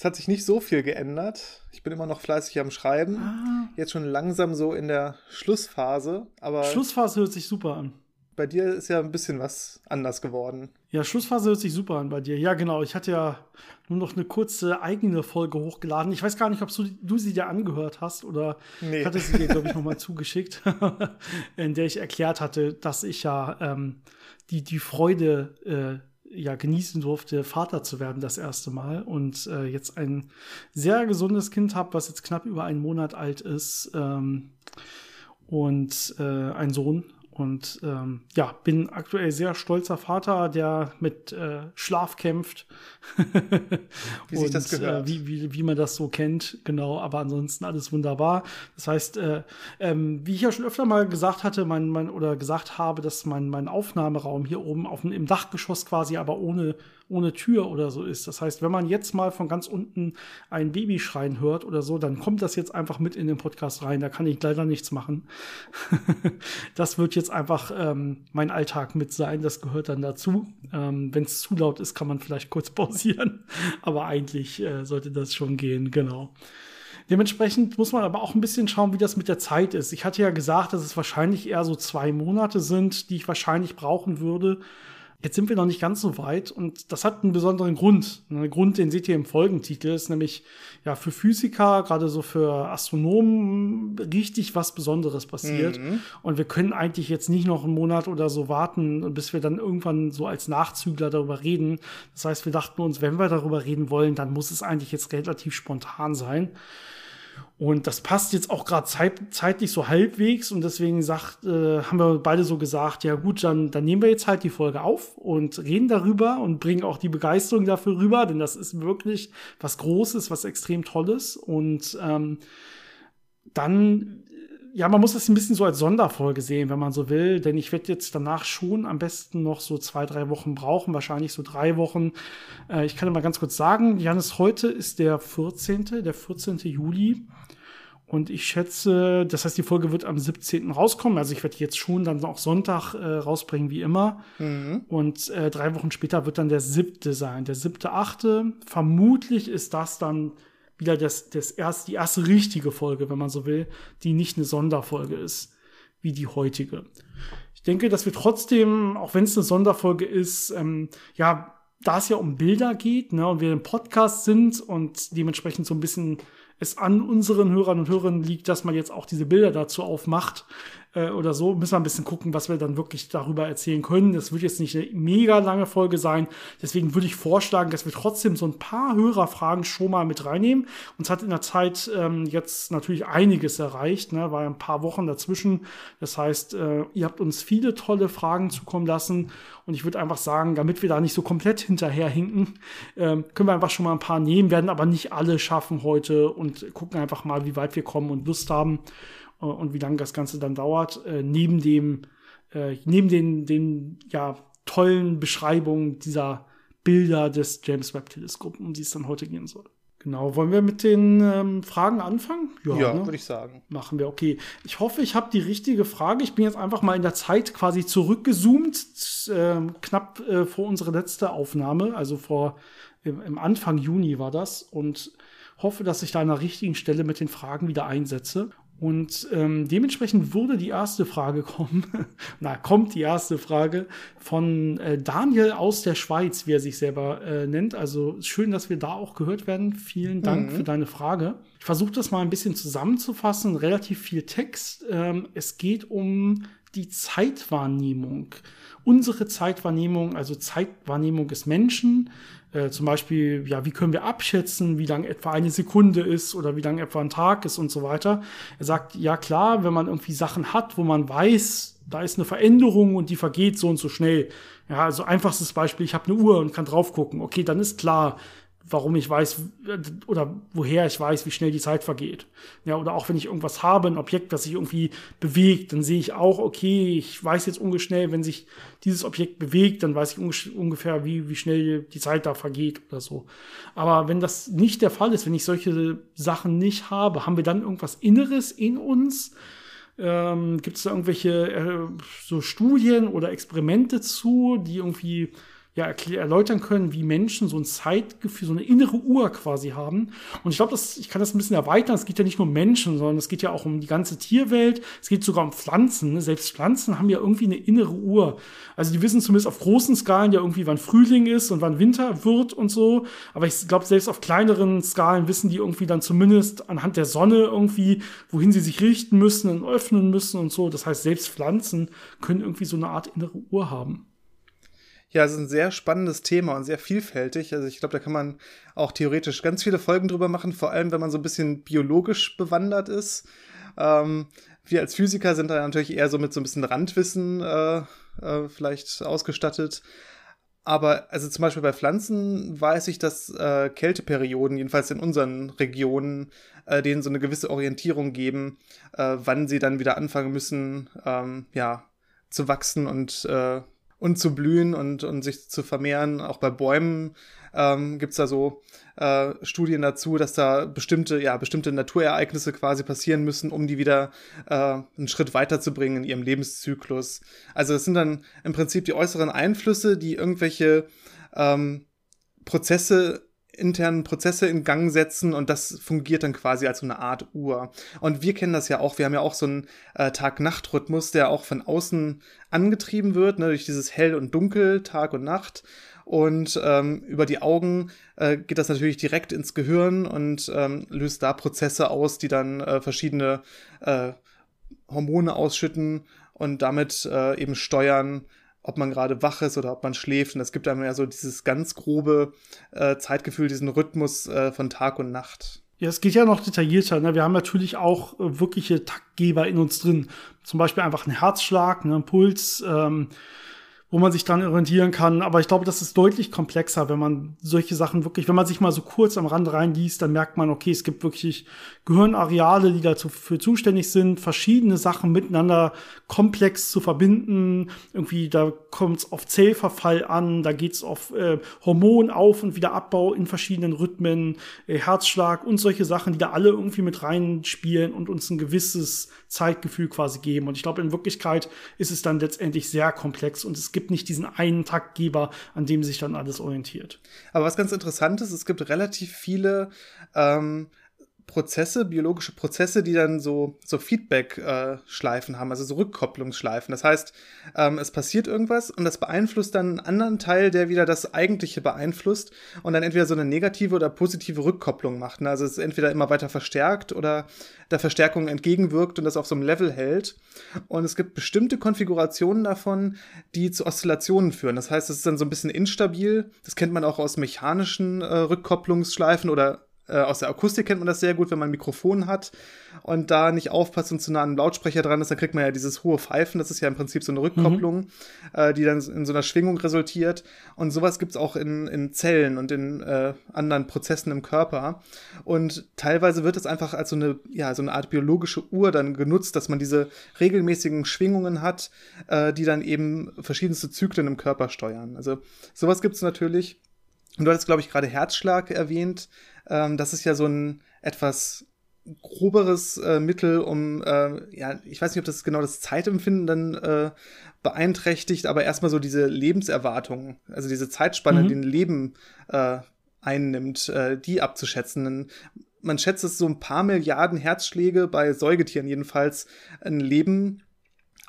Es hat sich nicht so viel geändert. Ich bin immer noch fleißig am Schreiben. Ah. Jetzt schon langsam so in der Schlussphase. Aber Schlussphase hört sich super an. Bei dir ist ja ein bisschen was anders geworden. Ja, Schlussphase hört sich super an bei dir. Ja, genau. Ich hatte ja nur noch eine kurze eigene Folge hochgeladen. Ich weiß gar nicht, ob du, du sie dir angehört hast oder nee. hatte sie dir, glaube ich, nochmal zugeschickt, in der ich erklärt hatte, dass ich ja ähm, die, die Freude äh, ja genießen durfte, Vater zu werden das erste Mal und äh, jetzt ein sehr gesundes Kind habe, was jetzt knapp über einen Monat alt ist ähm, und äh, ein Sohn und ähm, ja, bin aktuell sehr stolzer Vater, der mit äh, Schlaf kämpft. wie sich das gehört. Äh, wie, wie, wie man das so kennt, genau. Aber ansonsten alles wunderbar. Das heißt, äh, ähm, wie ich ja schon öfter mal gesagt hatte, mein, mein, oder gesagt habe, dass mein, mein Aufnahmeraum hier oben auf dem, im Dachgeschoss quasi, aber ohne ohne Tür oder so ist. Das heißt, wenn man jetzt mal von ganz unten ein Baby schreien hört oder so, dann kommt das jetzt einfach mit in den Podcast rein. Da kann ich leider nichts machen. das wird jetzt einfach ähm, mein Alltag mit sein. Das gehört dann dazu. Ähm, wenn es zu laut ist, kann man vielleicht kurz pausieren. Aber eigentlich äh, sollte das schon gehen, genau. Dementsprechend muss man aber auch ein bisschen schauen, wie das mit der Zeit ist. Ich hatte ja gesagt, dass es wahrscheinlich eher so zwei Monate sind, die ich wahrscheinlich brauchen würde, Jetzt sind wir noch nicht ganz so weit und das hat einen besonderen Grund. Ein Grund, den seht ihr im Folgentitel, ist nämlich ja für Physiker, gerade so für Astronomen, richtig was Besonderes passiert. Mhm. Und wir können eigentlich jetzt nicht noch einen Monat oder so warten, bis wir dann irgendwann so als Nachzügler darüber reden. Das heißt, wir dachten uns, wenn wir darüber reden wollen, dann muss es eigentlich jetzt relativ spontan sein. Und das passt jetzt auch gerade zeit, zeitlich so halbwegs und deswegen sagt, äh, haben wir beide so gesagt, ja gut, dann, dann nehmen wir jetzt halt die Folge auf und reden darüber und bringen auch die Begeisterung dafür rüber, denn das ist wirklich was Großes, was extrem Tolles. Und ähm, dann, ja, man muss das ein bisschen so als Sonderfolge sehen, wenn man so will, denn ich werde jetzt danach schon am besten noch so zwei, drei Wochen brauchen, wahrscheinlich so drei Wochen. Äh, ich kann mal ganz kurz sagen, Janis, heute ist der 14., der 14. Juli. Und ich schätze, das heißt, die Folge wird am 17. rauskommen. Also ich werde jetzt schon dann auch Sonntag äh, rausbringen, wie immer. Mhm. Und äh, drei Wochen später wird dann der siebte sein. Der siebte, achte. Vermutlich ist das dann wieder das, das erst, die erste richtige Folge, wenn man so will, die nicht eine Sonderfolge ist, wie die heutige. Ich denke, dass wir trotzdem, auch wenn es eine Sonderfolge ist, ähm, ja, da es ja um Bilder geht, ne, und wir im Podcast sind und dementsprechend so ein bisschen es an unseren Hörern und Hörern liegt, dass man jetzt auch diese Bilder dazu aufmacht, äh, oder so, müssen wir ein bisschen gucken, was wir dann wirklich darüber erzählen können. Das wird jetzt nicht eine mega lange Folge sein. Deswegen würde ich vorschlagen, dass wir trotzdem so ein paar Hörerfragen schon mal mit reinnehmen. Uns hat in der Zeit ähm, jetzt natürlich einiges erreicht, ne? war ein paar Wochen dazwischen. Das heißt, äh, ihr habt uns viele tolle Fragen zukommen lassen. Und ich würde einfach sagen, damit wir da nicht so komplett hinterherhinken, äh, können wir einfach schon mal ein paar nehmen, werden aber nicht alle schaffen heute und gucken einfach mal, wie weit wir kommen und Lust haben. Äh, und wie lange das Ganze dann dauert, äh, neben dem, äh, neben den, den ja, tollen Beschreibungen dieser Bilder des James Webb Teleskops, um die es dann heute gehen soll. Genau, wollen wir mit den ähm, Fragen anfangen? Ja, ja ne? würde ich sagen. Machen wir, okay. Ich hoffe, ich habe die richtige Frage. Ich bin jetzt einfach mal in der Zeit quasi zurückgezoomt, äh, knapp äh, vor unsere letzte Aufnahme, also vor im, im, Anfang Juni war das und hoffe, dass ich da an der richtigen Stelle mit den Fragen wieder einsetze. Und ähm, dementsprechend würde die erste Frage kommen, na, kommt die erste Frage von äh, Daniel aus der Schweiz, wie er sich selber äh, nennt. Also schön, dass wir da auch gehört werden. Vielen Dank mhm. für deine Frage. Ich versuche das mal ein bisschen zusammenzufassen, relativ viel Text. Ähm, es geht um die Zeitwahrnehmung. Unsere Zeitwahrnehmung, also Zeitwahrnehmung des Menschen, äh, zum Beispiel, ja, wie können wir abschätzen, wie lang etwa eine Sekunde ist oder wie lang etwa ein Tag ist und so weiter. Er sagt, ja klar, wenn man irgendwie Sachen hat, wo man weiß, da ist eine Veränderung und die vergeht so und so schnell. Ja, also einfachstes Beispiel, ich habe eine Uhr und kann drauf gucken. Okay, dann ist klar, warum ich weiß oder woher ich weiß, wie schnell die Zeit vergeht. Ja, oder auch wenn ich irgendwas habe, ein Objekt, das sich irgendwie bewegt, dann sehe ich auch, okay, ich weiß jetzt ungefähr, wenn sich dieses Objekt bewegt, dann weiß ich ungefähr, wie, wie schnell die Zeit da vergeht oder so. Aber wenn das nicht der Fall ist, wenn ich solche Sachen nicht habe, haben wir dann irgendwas Inneres in uns? Ähm, Gibt es da irgendwelche äh, so Studien oder Experimente zu, die irgendwie ja, erläutern können, wie Menschen so ein Zeitgefühl, so eine innere Uhr quasi haben. Und ich glaube, ich kann das ein bisschen erweitern. Es geht ja nicht nur um Menschen, sondern es geht ja auch um die ganze Tierwelt. Es geht sogar um Pflanzen. Ne? Selbst Pflanzen haben ja irgendwie eine innere Uhr. Also die wissen zumindest auf großen Skalen ja irgendwie, wann Frühling ist und wann Winter wird und so. Aber ich glaube, selbst auf kleineren Skalen wissen die irgendwie dann zumindest anhand der Sonne irgendwie, wohin sie sich richten müssen und öffnen müssen und so. Das heißt, selbst Pflanzen können irgendwie so eine Art innere Uhr haben. Ja, es ist ein sehr spannendes Thema und sehr vielfältig. Also ich glaube, da kann man auch theoretisch ganz viele Folgen drüber machen, vor allem wenn man so ein bisschen biologisch bewandert ist. Ähm, wir als Physiker sind da natürlich eher so mit so ein bisschen Randwissen äh, äh, vielleicht ausgestattet. Aber also zum Beispiel bei Pflanzen weiß ich, dass äh, Kälteperioden, jedenfalls in unseren Regionen, äh, denen so eine gewisse Orientierung geben, äh, wann sie dann wieder anfangen müssen, ähm, ja, zu wachsen und äh, und zu blühen und, und sich zu vermehren. Auch bei Bäumen ähm, gibt es da so äh, Studien dazu, dass da bestimmte, ja, bestimmte Naturereignisse quasi passieren müssen, um die wieder äh, einen Schritt weiterzubringen in ihrem Lebenszyklus. Also es sind dann im Prinzip die äußeren Einflüsse, die irgendwelche ähm, Prozesse internen Prozesse in Gang setzen und das fungiert dann quasi als so eine Art Uhr. Und wir kennen das ja auch, wir haben ja auch so einen äh, Tag-Nacht-Rhythmus, der auch von außen angetrieben wird, ne, durch dieses Hell und Dunkel, Tag und Nacht. Und ähm, über die Augen äh, geht das natürlich direkt ins Gehirn und ähm, löst da Prozesse aus, die dann äh, verschiedene äh, Hormone ausschütten und damit äh, eben steuern, ob man gerade wach ist oder ob man schläft. Und es gibt einem ja so dieses ganz grobe äh, Zeitgefühl, diesen Rhythmus äh, von Tag und Nacht. Ja, es geht ja noch detaillierter. Ne? Wir haben natürlich auch äh, wirkliche Taktgeber in uns drin. Zum Beispiel einfach einen Herzschlag, ne, einen Puls, ähm, wo man sich dran orientieren kann. Aber ich glaube, das ist deutlich komplexer, wenn man solche Sachen wirklich, wenn man sich mal so kurz am Rand reinliest, dann merkt man, okay, es gibt wirklich Gehirnareale, die dafür zuständig sind, verschiedene Sachen miteinander komplex zu verbinden. Irgendwie, da kommt es auf Zellverfall an, da geht es auf äh, Hormonauf- und Wiederabbau in verschiedenen Rhythmen, äh, Herzschlag und solche Sachen, die da alle irgendwie mit reinspielen und uns ein gewisses Zeitgefühl quasi geben. Und ich glaube, in Wirklichkeit ist es dann letztendlich sehr komplex und es gibt nicht diesen einen Taktgeber, an dem sich dann alles orientiert. Aber was ganz interessant ist, es gibt relativ viele ähm, Prozesse, biologische Prozesse, die dann so, so Feedback-Schleifen äh, haben, also so Rückkopplungsschleifen. Das heißt, ähm, es passiert irgendwas und das beeinflusst dann einen anderen Teil, der wieder das Eigentliche beeinflusst und dann entweder so eine negative oder positive Rückkopplung macht. Ne? Also es ist entweder immer weiter verstärkt oder der Verstärkung entgegenwirkt und das auf so einem Level hält. Und es gibt bestimmte Konfigurationen davon, die zu Oszillationen führen. Das heißt, es ist dann so ein bisschen instabil. Das kennt man auch aus mechanischen äh, Rückkopplungsschleifen oder äh, aus der Akustik kennt man das sehr gut, wenn man ein Mikrofon hat und da nicht aufpasst und zu nah an einem Lautsprecher dran ist, dann kriegt man ja dieses hohe Pfeifen. Das ist ja im Prinzip so eine Rückkopplung, mhm. äh, die dann in so einer Schwingung resultiert. Und sowas gibt's auch in, in Zellen und in äh, anderen Prozessen im Körper. Und teilweise wird es einfach als so eine, ja, so eine Art biologische Uhr dann genutzt, dass man diese regelmäßigen Schwingungen hat, äh, die dann eben verschiedenste Zyklen im Körper steuern. Also sowas gibt's natürlich. Und du hattest, glaube ich, gerade Herzschlag erwähnt. Ähm, das ist ja so ein etwas groberes äh, Mittel, um, äh, ja, ich weiß nicht, ob das genau das Zeitempfinden dann äh, beeinträchtigt, aber erstmal so diese Lebenserwartung, also diese Zeitspanne, mhm. die ein Leben äh, einnimmt, äh, die abzuschätzen. Man schätzt es so ein paar Milliarden Herzschläge bei Säugetieren jedenfalls ein Leben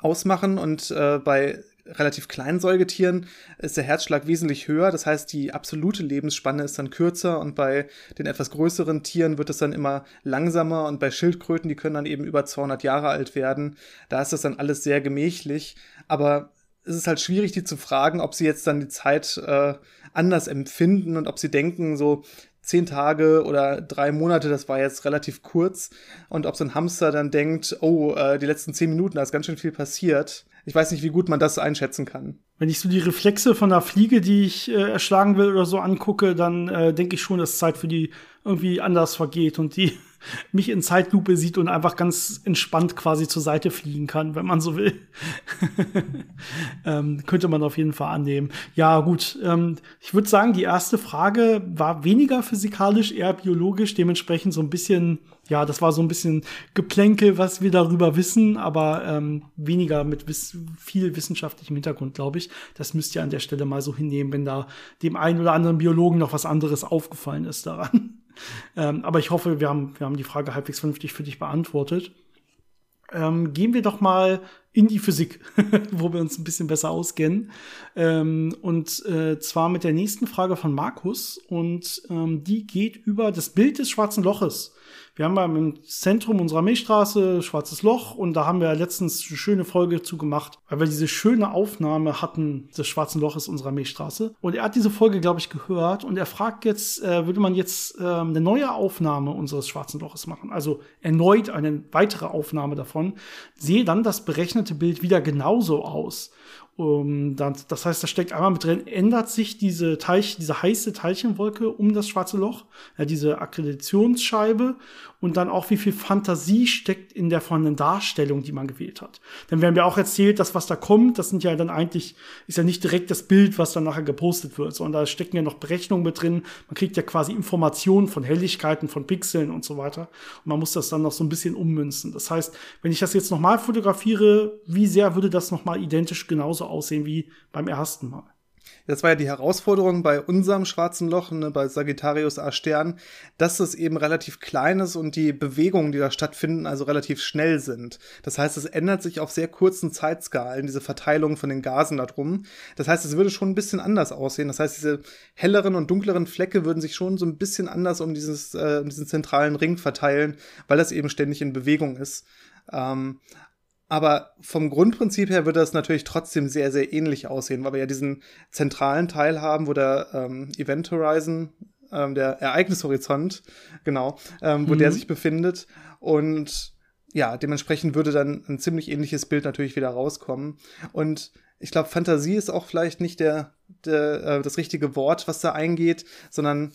ausmachen und äh, bei relativ kleinen Säugetieren ist der Herzschlag wesentlich höher. Das heißt, die absolute Lebensspanne ist dann kürzer und bei den etwas größeren Tieren wird es dann immer langsamer und bei Schildkröten, die können dann eben über 200 Jahre alt werden. Da ist das dann alles sehr gemächlich. Aber es ist halt schwierig, die zu fragen, ob sie jetzt dann die Zeit äh, anders empfinden und ob sie denken, so zehn Tage oder drei Monate, das war jetzt relativ kurz. Und ob so ein Hamster dann denkt, oh, äh, die letzten zehn Minuten, da ist ganz schön viel passiert. Ich weiß nicht, wie gut man das einschätzen kann. Wenn ich so die Reflexe von einer Fliege, die ich äh, erschlagen will oder so angucke, dann äh, denke ich schon, dass Zeit für die irgendwie anders vergeht und die mich in Zeitlupe sieht und einfach ganz entspannt quasi zur Seite fliegen kann, wenn man so will. ähm, könnte man auf jeden Fall annehmen. Ja, gut. Ähm, ich würde sagen, die erste Frage war weniger physikalisch, eher biologisch, dementsprechend so ein bisschen, ja, das war so ein bisschen Geplänkel, was wir darüber wissen, aber ähm, weniger mit wiss viel wissenschaftlichem Hintergrund, glaube ich. Das müsst ihr an der Stelle mal so hinnehmen, wenn da dem einen oder anderen Biologen noch was anderes aufgefallen ist daran. Ähm, aber ich hoffe, wir haben, wir haben die Frage halbwegs vernünftig für dich beantwortet. Ähm, gehen wir doch mal in die Physik, wo wir uns ein bisschen besser auskennen. Ähm, und äh, zwar mit der nächsten Frage von Markus. Und ähm, die geht über das Bild des schwarzen Loches. Wir haben ja im Zentrum unserer Milchstraße Schwarzes Loch und da haben wir letztens eine schöne Folge zu gemacht, weil wir diese schöne Aufnahme hatten des Schwarzen Loches unserer Milchstraße. Und er hat diese Folge, glaube ich, gehört und er fragt jetzt, äh, würde man jetzt äh, eine neue Aufnahme unseres Schwarzen Loches machen? Also erneut eine weitere Aufnahme davon. Sehe dann das berechnete Bild wieder genauso aus. Um, dann, das heißt, da steckt einmal mit drin, ändert sich diese Teilchen, diese heiße Teilchenwolke um das schwarze Loch, ja, diese Akkreditationsscheibe und dann auch, wie viel Fantasie steckt in der vorhandenen Darstellung, die man gewählt hat. Denn wir haben ja auch erzählt, dass was da kommt, das sind ja dann eigentlich, ist ja nicht direkt das Bild, was dann nachher gepostet wird, sondern da stecken ja noch Berechnungen mit drin. Man kriegt ja quasi Informationen von Helligkeiten, von Pixeln und so weiter. Und man muss das dann noch so ein bisschen ummünzen. Das heißt, wenn ich das jetzt nochmal fotografiere, wie sehr würde das nochmal identisch genauso aussehen wie beim ersten Mal? Das war ja die Herausforderung bei unserem schwarzen Loch, ne, bei Sagittarius A Stern, dass es eben relativ klein ist und die Bewegungen, die da stattfinden, also relativ schnell sind. Das heißt, es ändert sich auf sehr kurzen Zeitskalen, diese Verteilung von den Gasen da drum. Das heißt, es würde schon ein bisschen anders aussehen. Das heißt, diese helleren und dunkleren Flecke würden sich schon so ein bisschen anders um, dieses, äh, um diesen zentralen Ring verteilen, weil das eben ständig in Bewegung ist. Ähm, aber vom Grundprinzip her würde das natürlich trotzdem sehr, sehr ähnlich aussehen, weil wir ja diesen zentralen Teil haben, wo der ähm, Event Horizon, ähm, der Ereignishorizont, genau, ähm, wo mhm. der sich befindet. Und ja, dementsprechend würde dann ein ziemlich ähnliches Bild natürlich wieder rauskommen. Und ich glaube, Fantasie ist auch vielleicht nicht der, der äh, das richtige Wort, was da eingeht, sondern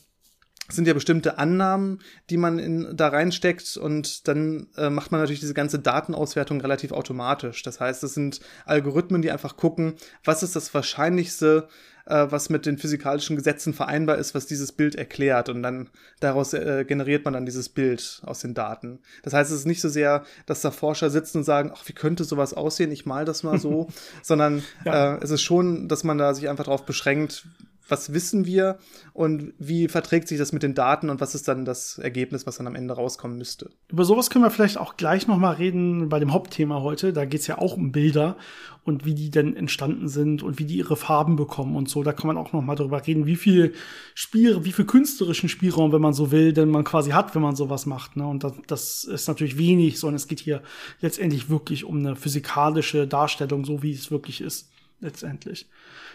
sind ja bestimmte Annahmen, die man in, da reinsteckt und dann äh, macht man natürlich diese ganze Datenauswertung relativ automatisch. Das heißt, es sind Algorithmen, die einfach gucken, was ist das Wahrscheinlichste, äh, was mit den physikalischen Gesetzen vereinbar ist, was dieses Bild erklärt und dann daraus äh, generiert man dann dieses Bild aus den Daten. Das heißt, es ist nicht so sehr, dass da Forscher sitzen und sagen, ach, wie könnte sowas aussehen, ich mal das mal so, sondern ja. äh, es ist schon, dass man da sich einfach darauf beschränkt, was wissen wir und wie verträgt sich das mit den Daten und was ist dann das Ergebnis, was dann am Ende rauskommen müsste. Über sowas können wir vielleicht auch gleich noch mal reden bei dem Hauptthema heute. Da geht es ja auch um Bilder und wie die denn entstanden sind und wie die ihre Farben bekommen und so. Da kann man auch noch mal darüber reden, wie viel Spiel, wie viel künstlerischen Spielraum, wenn man so will, denn man quasi hat, wenn man sowas macht. Ne? Und das, das ist natürlich wenig, sondern es geht hier letztendlich wirklich um eine physikalische Darstellung, so wie es wirklich ist letztendlich.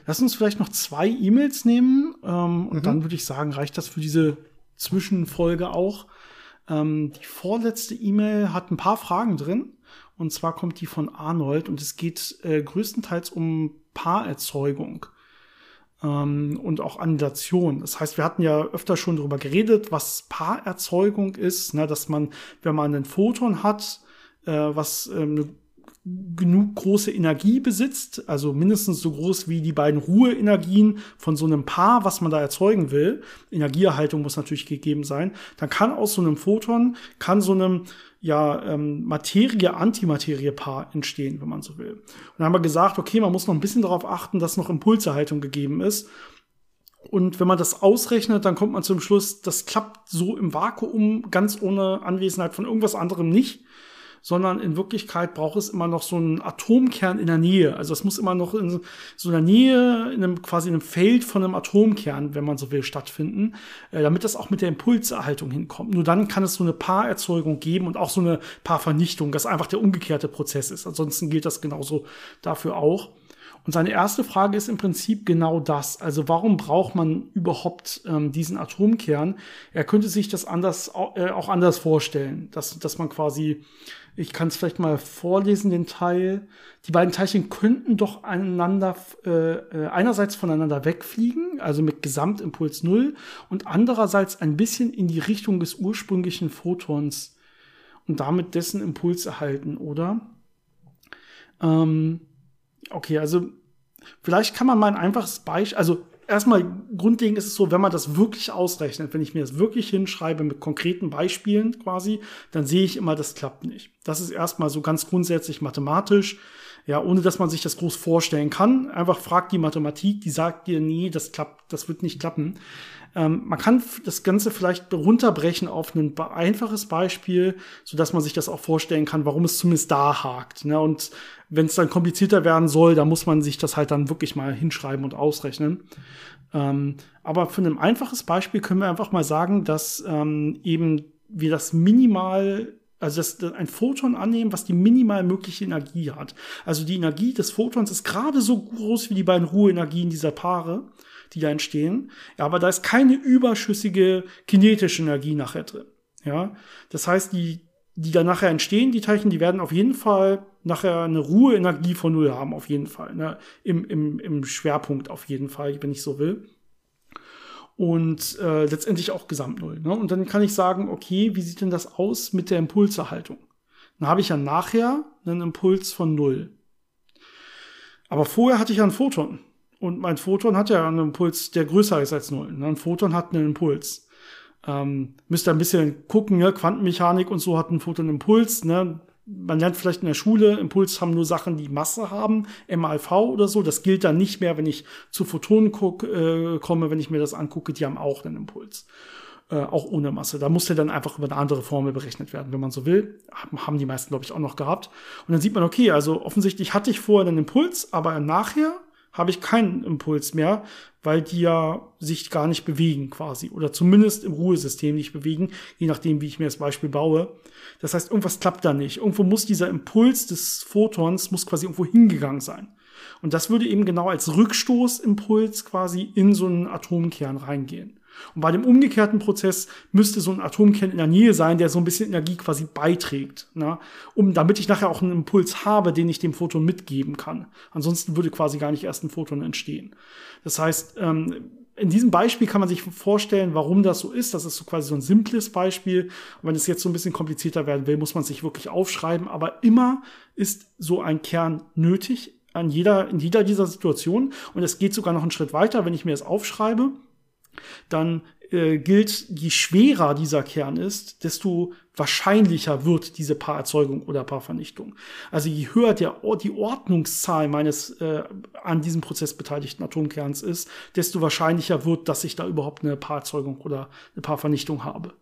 Lass uns vielleicht noch zwei E-Mails nehmen ähm, und mhm. dann würde ich sagen, reicht das für diese Zwischenfolge auch. Ähm, die vorletzte E-Mail hat ein paar Fragen drin. Und zwar kommt die von Arnold und es geht äh, größtenteils um Paarerzeugung ähm, und auch Annihilation. Das heißt, wir hatten ja öfter schon darüber geredet, was Paarerzeugung ist, ne, dass man, wenn man einen Photon hat, äh, was äh, eine genug große Energie besitzt, also mindestens so groß wie die beiden Ruheenergien von so einem Paar, was man da erzeugen will. Energieerhaltung muss natürlich gegeben sein. Dann kann aus so einem Photon, kann so einem ja, ähm, Materie-Antimaterie-Paar entstehen, wenn man so will. Und dann haben wir gesagt, okay, man muss noch ein bisschen darauf achten, dass noch Impulserhaltung gegeben ist. Und wenn man das ausrechnet, dann kommt man zum Schluss, das klappt so im Vakuum ganz ohne Anwesenheit von irgendwas anderem nicht sondern in Wirklichkeit braucht es immer noch so einen Atomkern in der Nähe. Also es muss immer noch in so einer Nähe, in einem quasi in einem Feld von einem Atomkern, wenn man so will, stattfinden, äh, damit das auch mit der Impulserhaltung hinkommt. Nur dann kann es so eine Paarerzeugung geben und auch so eine Paarvernichtung, das einfach der umgekehrte Prozess ist. Ansonsten gilt das genauso dafür auch. Und seine erste Frage ist im Prinzip genau das. Also warum braucht man überhaupt ähm, diesen Atomkern? Er könnte sich das anders, äh, auch anders vorstellen, dass, dass man quasi, ich kann es vielleicht mal vorlesen, den Teil, die beiden Teilchen könnten doch einander, äh, äh, einerseits voneinander wegfliegen, also mit Gesamtimpuls null, und andererseits ein bisschen in die Richtung des ursprünglichen Photons und damit dessen Impuls erhalten, oder? Ähm, okay, also vielleicht kann man mal ein einfaches Beispiel, also erstmal grundlegend ist es so, wenn man das wirklich ausrechnet, wenn ich mir das wirklich hinschreibe mit konkreten Beispielen quasi, dann sehe ich immer, das klappt nicht. Das ist erstmal so ganz grundsätzlich mathematisch. Ja, ohne dass man sich das groß vorstellen kann. Einfach fragt die Mathematik, die sagt dir, nee, das klappt, das wird nicht klappen. Ähm, man kann das Ganze vielleicht runterbrechen auf ein einfaches Beispiel, so dass man sich das auch vorstellen kann, warum es zumindest da hakt. Ne? Und wenn es dann komplizierter werden soll, da muss man sich das halt dann wirklich mal hinschreiben und ausrechnen. Ähm, aber für ein einfaches Beispiel können wir einfach mal sagen, dass ähm, eben wir das minimal also das, ein Photon annehmen, was die minimal mögliche Energie hat. Also die Energie des Photons ist gerade so groß wie die beiden Ruheenergien dieser Paare die da entstehen. Ja, aber da ist keine überschüssige kinetische Energie nachher drin. Ja, das heißt, die, die da nachher entstehen, die Teilchen, die werden auf jeden Fall nachher eine Ruheenergie von Null haben, auf jeden Fall. Ne? Im, im, Im Schwerpunkt auf jeden Fall, wenn ich so will. Und äh, letztendlich auch Gesamtnull. Ne? Und dann kann ich sagen, okay, wie sieht denn das aus mit der Impulserhaltung? Dann habe ich ja nachher einen Impuls von Null. Aber vorher hatte ich ja ein Photon. Und mein Photon hat ja einen Impuls, der größer ist als null. Ne? Ein Photon hat einen Impuls. Ähm, müsst ihr ein bisschen gucken, ne? Quantenmechanik und so hat ein Photon einen Impuls. Ne? Man lernt vielleicht in der Schule, Impuls haben nur Sachen, die Masse haben, MAV oder so. Das gilt dann nicht mehr, wenn ich zu Photonen guck, äh, komme, wenn ich mir das angucke, die haben auch einen Impuls. Äh, auch ohne Masse. Da muss der dann einfach über eine andere Formel berechnet werden, wenn man so will. Haben die meisten, glaube ich, auch noch gehabt. Und dann sieht man, okay, also offensichtlich hatte ich vorher einen Impuls, aber nachher habe ich keinen Impuls mehr, weil die ja sich gar nicht bewegen quasi oder zumindest im Ruhesystem nicht bewegen, je nachdem, wie ich mir das Beispiel baue. Das heißt, irgendwas klappt da nicht. Irgendwo muss dieser Impuls des Photons muss quasi irgendwo hingegangen sein. Und das würde eben genau als Rückstoßimpuls quasi in so einen Atomkern reingehen. Und bei dem umgekehrten Prozess müsste so ein Atomkern in der Nähe sein, der so ein bisschen Energie quasi beiträgt, ne? um, damit ich nachher auch einen Impuls habe, den ich dem Photon mitgeben kann. Ansonsten würde quasi gar nicht erst ein Photon entstehen. Das heißt, ähm, in diesem Beispiel kann man sich vorstellen, warum das so ist. Das ist so quasi so ein simples Beispiel. Und wenn es jetzt so ein bisschen komplizierter werden will, muss man sich wirklich aufschreiben. Aber immer ist so ein Kern nötig an jeder, in jeder dieser Situationen. Und es geht sogar noch einen Schritt weiter, wenn ich mir das aufschreibe dann äh, gilt, je schwerer dieser Kern ist, desto wahrscheinlicher wird diese Paarerzeugung oder Paarvernichtung. Also je höher der, die Ordnungszahl meines äh, an diesem Prozess beteiligten Atomkerns ist, desto wahrscheinlicher wird, dass ich da überhaupt eine Paarerzeugung oder eine Paarvernichtung habe.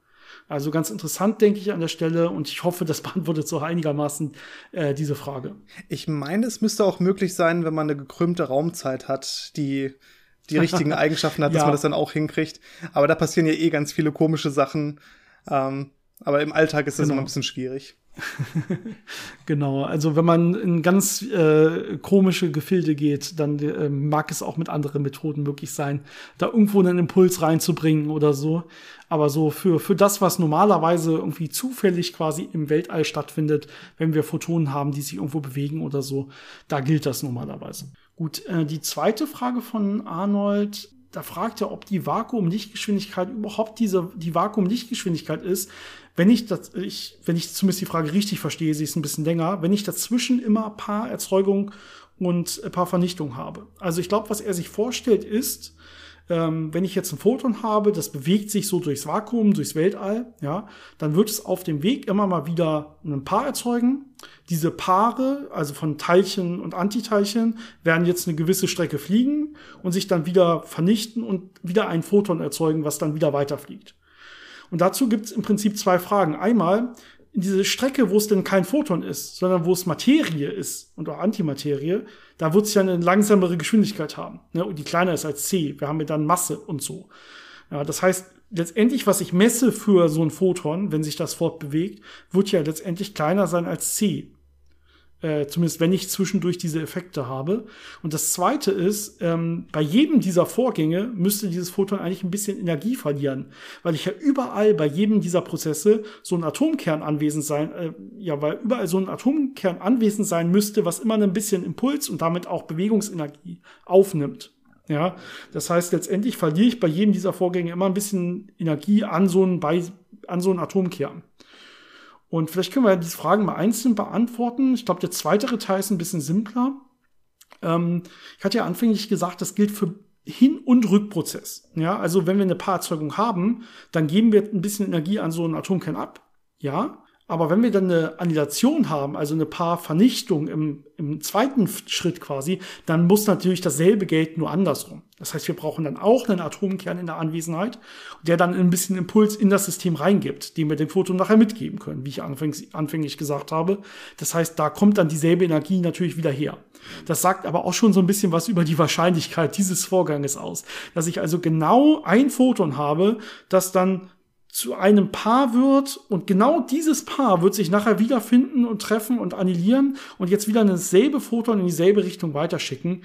Also ganz interessant, denke ich, an der Stelle und ich hoffe, das beantwortet so einigermaßen äh, diese Frage. Ich meine, es müsste auch möglich sein, wenn man eine gekrümmte Raumzeit hat, die die richtigen Eigenschaften hat, dass ja. man das dann auch hinkriegt. Aber da passieren ja eh ganz viele komische Sachen. Ähm, aber im Alltag ist das genau. immer ein bisschen schwierig. genau, also wenn man in ganz äh, komische Gefilde geht, dann äh, mag es auch mit anderen Methoden möglich sein, da irgendwo einen Impuls reinzubringen oder so. Aber so für, für das, was normalerweise irgendwie zufällig quasi im Weltall stattfindet, wenn wir Photonen haben, die sich irgendwo bewegen oder so, da gilt das normalerweise. Gut, äh, die zweite Frage von Arnold, da fragt er, ob die Vakuumlichtgeschwindigkeit überhaupt diese, die Vakuumlichtgeschwindigkeit ist. Wenn ich das, ich, wenn ich zumindest die Frage richtig verstehe, sie ist ein bisschen länger, wenn ich dazwischen immer Paarerzeugung und Paarvernichtung habe. Also ich glaube, was er sich vorstellt ist, ähm, wenn ich jetzt ein Photon habe, das bewegt sich so durchs Vakuum, durchs Weltall, ja, dann wird es auf dem Weg immer mal wieder ein Paar erzeugen. Diese Paare, also von Teilchen und Antiteilchen, werden jetzt eine gewisse Strecke fliegen und sich dann wieder vernichten und wieder ein Photon erzeugen, was dann wieder weiterfliegt. Und dazu gibt es im Prinzip zwei Fragen. Einmal, in diese Strecke, wo es denn kein Photon ist, sondern wo es Materie ist und auch Antimaterie, da wird es ja eine langsamere Geschwindigkeit haben. Ne? Und die kleiner ist als c. Wir haben ja dann Masse und so. Ja, das heißt, letztendlich, was ich messe für so ein Photon, wenn sich das fortbewegt, wird ja letztendlich kleiner sein als c. Äh, zumindest wenn ich zwischendurch diese Effekte habe. Und das zweite ist, ähm, bei jedem dieser Vorgänge müsste dieses Photon eigentlich ein bisschen Energie verlieren, weil ich ja überall bei jedem dieser Prozesse so ein Atomkern anwesend sein, äh, ja, weil überall so ein Atomkern anwesend sein müsste, was immer ein bisschen Impuls und damit auch Bewegungsenergie aufnimmt. Ja, das heißt, letztendlich verliere ich bei jedem dieser Vorgänge immer ein bisschen Energie an so einen, bei, an so einen Atomkern. Und vielleicht können wir diese Fragen mal einzeln beantworten. Ich glaube, der zweite Teil ist ein bisschen simpler. Ähm, ich hatte ja anfänglich gesagt, das gilt für Hin- und Rückprozess. Ja, also wenn wir eine Paarerzeugung haben, dann geben wir ein bisschen Energie an so einen Atomkern ab. Ja, aber wenn wir dann eine Annihilation haben, also eine Paarvernichtung im, im zweiten Schritt quasi, dann muss natürlich dasselbe gelten, nur andersrum. Das heißt, wir brauchen dann auch einen Atomkern in der Anwesenheit, der dann ein bisschen Impuls in das System reingibt, den wir dem Photon nachher mitgeben können, wie ich anfänglich, anfänglich gesagt habe. Das heißt, da kommt dann dieselbe Energie natürlich wieder her. Das sagt aber auch schon so ein bisschen was über die Wahrscheinlichkeit dieses Vorganges aus. Dass ich also genau ein Photon habe, das dann zu einem Paar wird und genau dieses Paar wird sich nachher wiederfinden und treffen und annihilieren und jetzt wieder dasselbe Photon in dieselbe Richtung weiterschicken,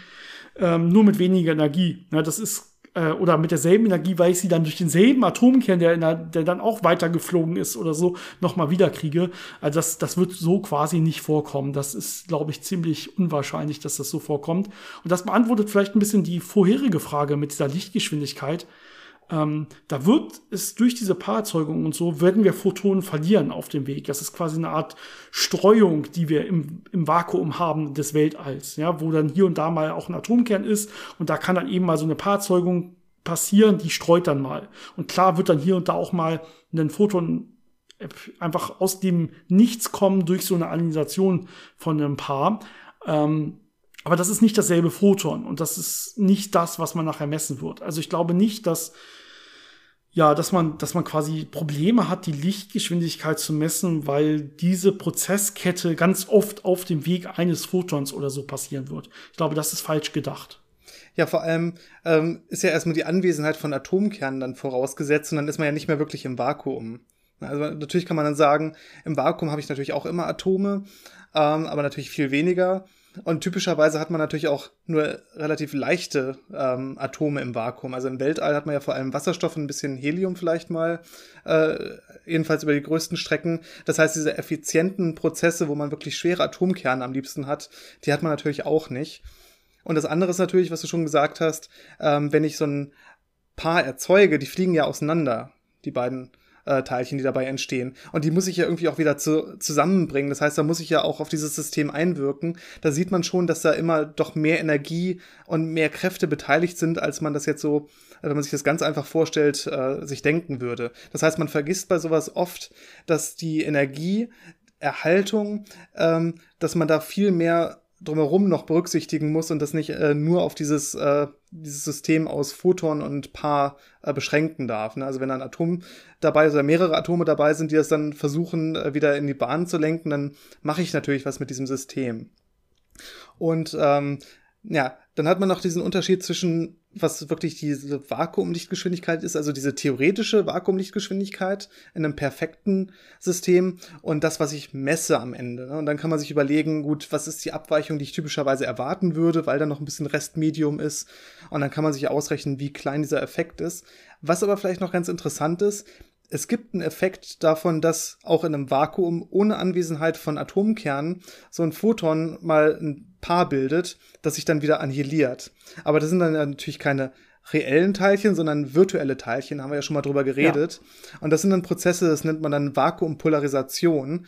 ähm, nur mit weniger Energie. Ja, das ist äh, oder mit derselben Energie, weil ich sie dann durch denselben Atomkern, der, der, der dann auch weitergeflogen ist oder so, nochmal wiederkriege. Also das, das wird so quasi nicht vorkommen. Das ist, glaube ich, ziemlich unwahrscheinlich, dass das so vorkommt. Und das beantwortet vielleicht ein bisschen die vorherige Frage mit dieser Lichtgeschwindigkeit. Ähm, da wird es durch diese Paarerzeugung und so, werden wir Photonen verlieren auf dem Weg. Das ist quasi eine Art Streuung, die wir im, im Vakuum haben des Weltalls, ja, wo dann hier und da mal auch ein Atomkern ist und da kann dann eben mal so eine Paarerzeugung passieren, die streut dann mal. Und klar wird dann hier und da auch mal ein Photon einfach aus dem Nichts kommen durch so eine Anisation von einem Paar. Ähm, aber das ist nicht dasselbe Photon und das ist nicht das, was man nachher messen wird. Also ich glaube nicht, dass ja, dass man, dass man quasi Probleme hat, die Lichtgeschwindigkeit zu messen, weil diese Prozesskette ganz oft auf dem Weg eines Photons oder so passieren wird. Ich glaube, das ist falsch gedacht. Ja, vor allem ähm, ist ja erstmal die Anwesenheit von Atomkernen dann vorausgesetzt und dann ist man ja nicht mehr wirklich im Vakuum. Also natürlich kann man dann sagen, im Vakuum habe ich natürlich auch immer Atome, ähm, aber natürlich viel weniger. Und typischerweise hat man natürlich auch nur relativ leichte ähm, Atome im Vakuum. Also im Weltall hat man ja vor allem Wasserstoff und ein bisschen Helium vielleicht mal, äh, jedenfalls über die größten Strecken. Das heißt, diese effizienten Prozesse, wo man wirklich schwere Atomkerne am liebsten hat, die hat man natürlich auch nicht. Und das andere ist natürlich, was du schon gesagt hast, ähm, wenn ich so ein Paar erzeuge, die fliegen ja auseinander, die beiden äh, Teilchen, die dabei entstehen. Und die muss ich ja irgendwie auch wieder zu, zusammenbringen. Das heißt, da muss ich ja auch auf dieses System einwirken. Da sieht man schon, dass da immer doch mehr Energie und mehr Kräfte beteiligt sind, als man das jetzt so, wenn man sich das ganz einfach vorstellt, äh, sich denken würde. Das heißt, man vergisst bei sowas oft, dass die Energieerhaltung, ähm, dass man da viel mehr drumherum noch berücksichtigen muss und das nicht äh, nur auf dieses, äh, dieses System aus Photon und Paar äh, beschränken darf. Ne? Also wenn ein Atom dabei oder mehrere Atome dabei sind, die das dann versuchen, äh, wieder in die Bahn zu lenken, dann mache ich natürlich was mit diesem System. Und ähm, ja, dann hat man noch diesen Unterschied zwischen, was wirklich diese Vakuumlichtgeschwindigkeit ist, also diese theoretische Vakuumlichtgeschwindigkeit in einem perfekten System und das, was ich messe am Ende. Ne? Und dann kann man sich überlegen, gut, was ist die Abweichung, die ich typischerweise erwarten würde, weil da noch ein bisschen Restmedium ist. Und dann kann man sich ausrechnen, wie klein dieser Effekt ist. Was aber vielleicht noch ganz interessant ist, es gibt einen Effekt davon, dass auch in einem Vakuum ohne Anwesenheit von Atomkernen so ein Photon mal ein Paar bildet, das sich dann wieder annihiliert. Aber das sind dann natürlich keine reellen Teilchen, sondern virtuelle Teilchen, haben wir ja schon mal drüber geredet. Ja. Und das sind dann Prozesse, das nennt man dann Vakuumpolarisation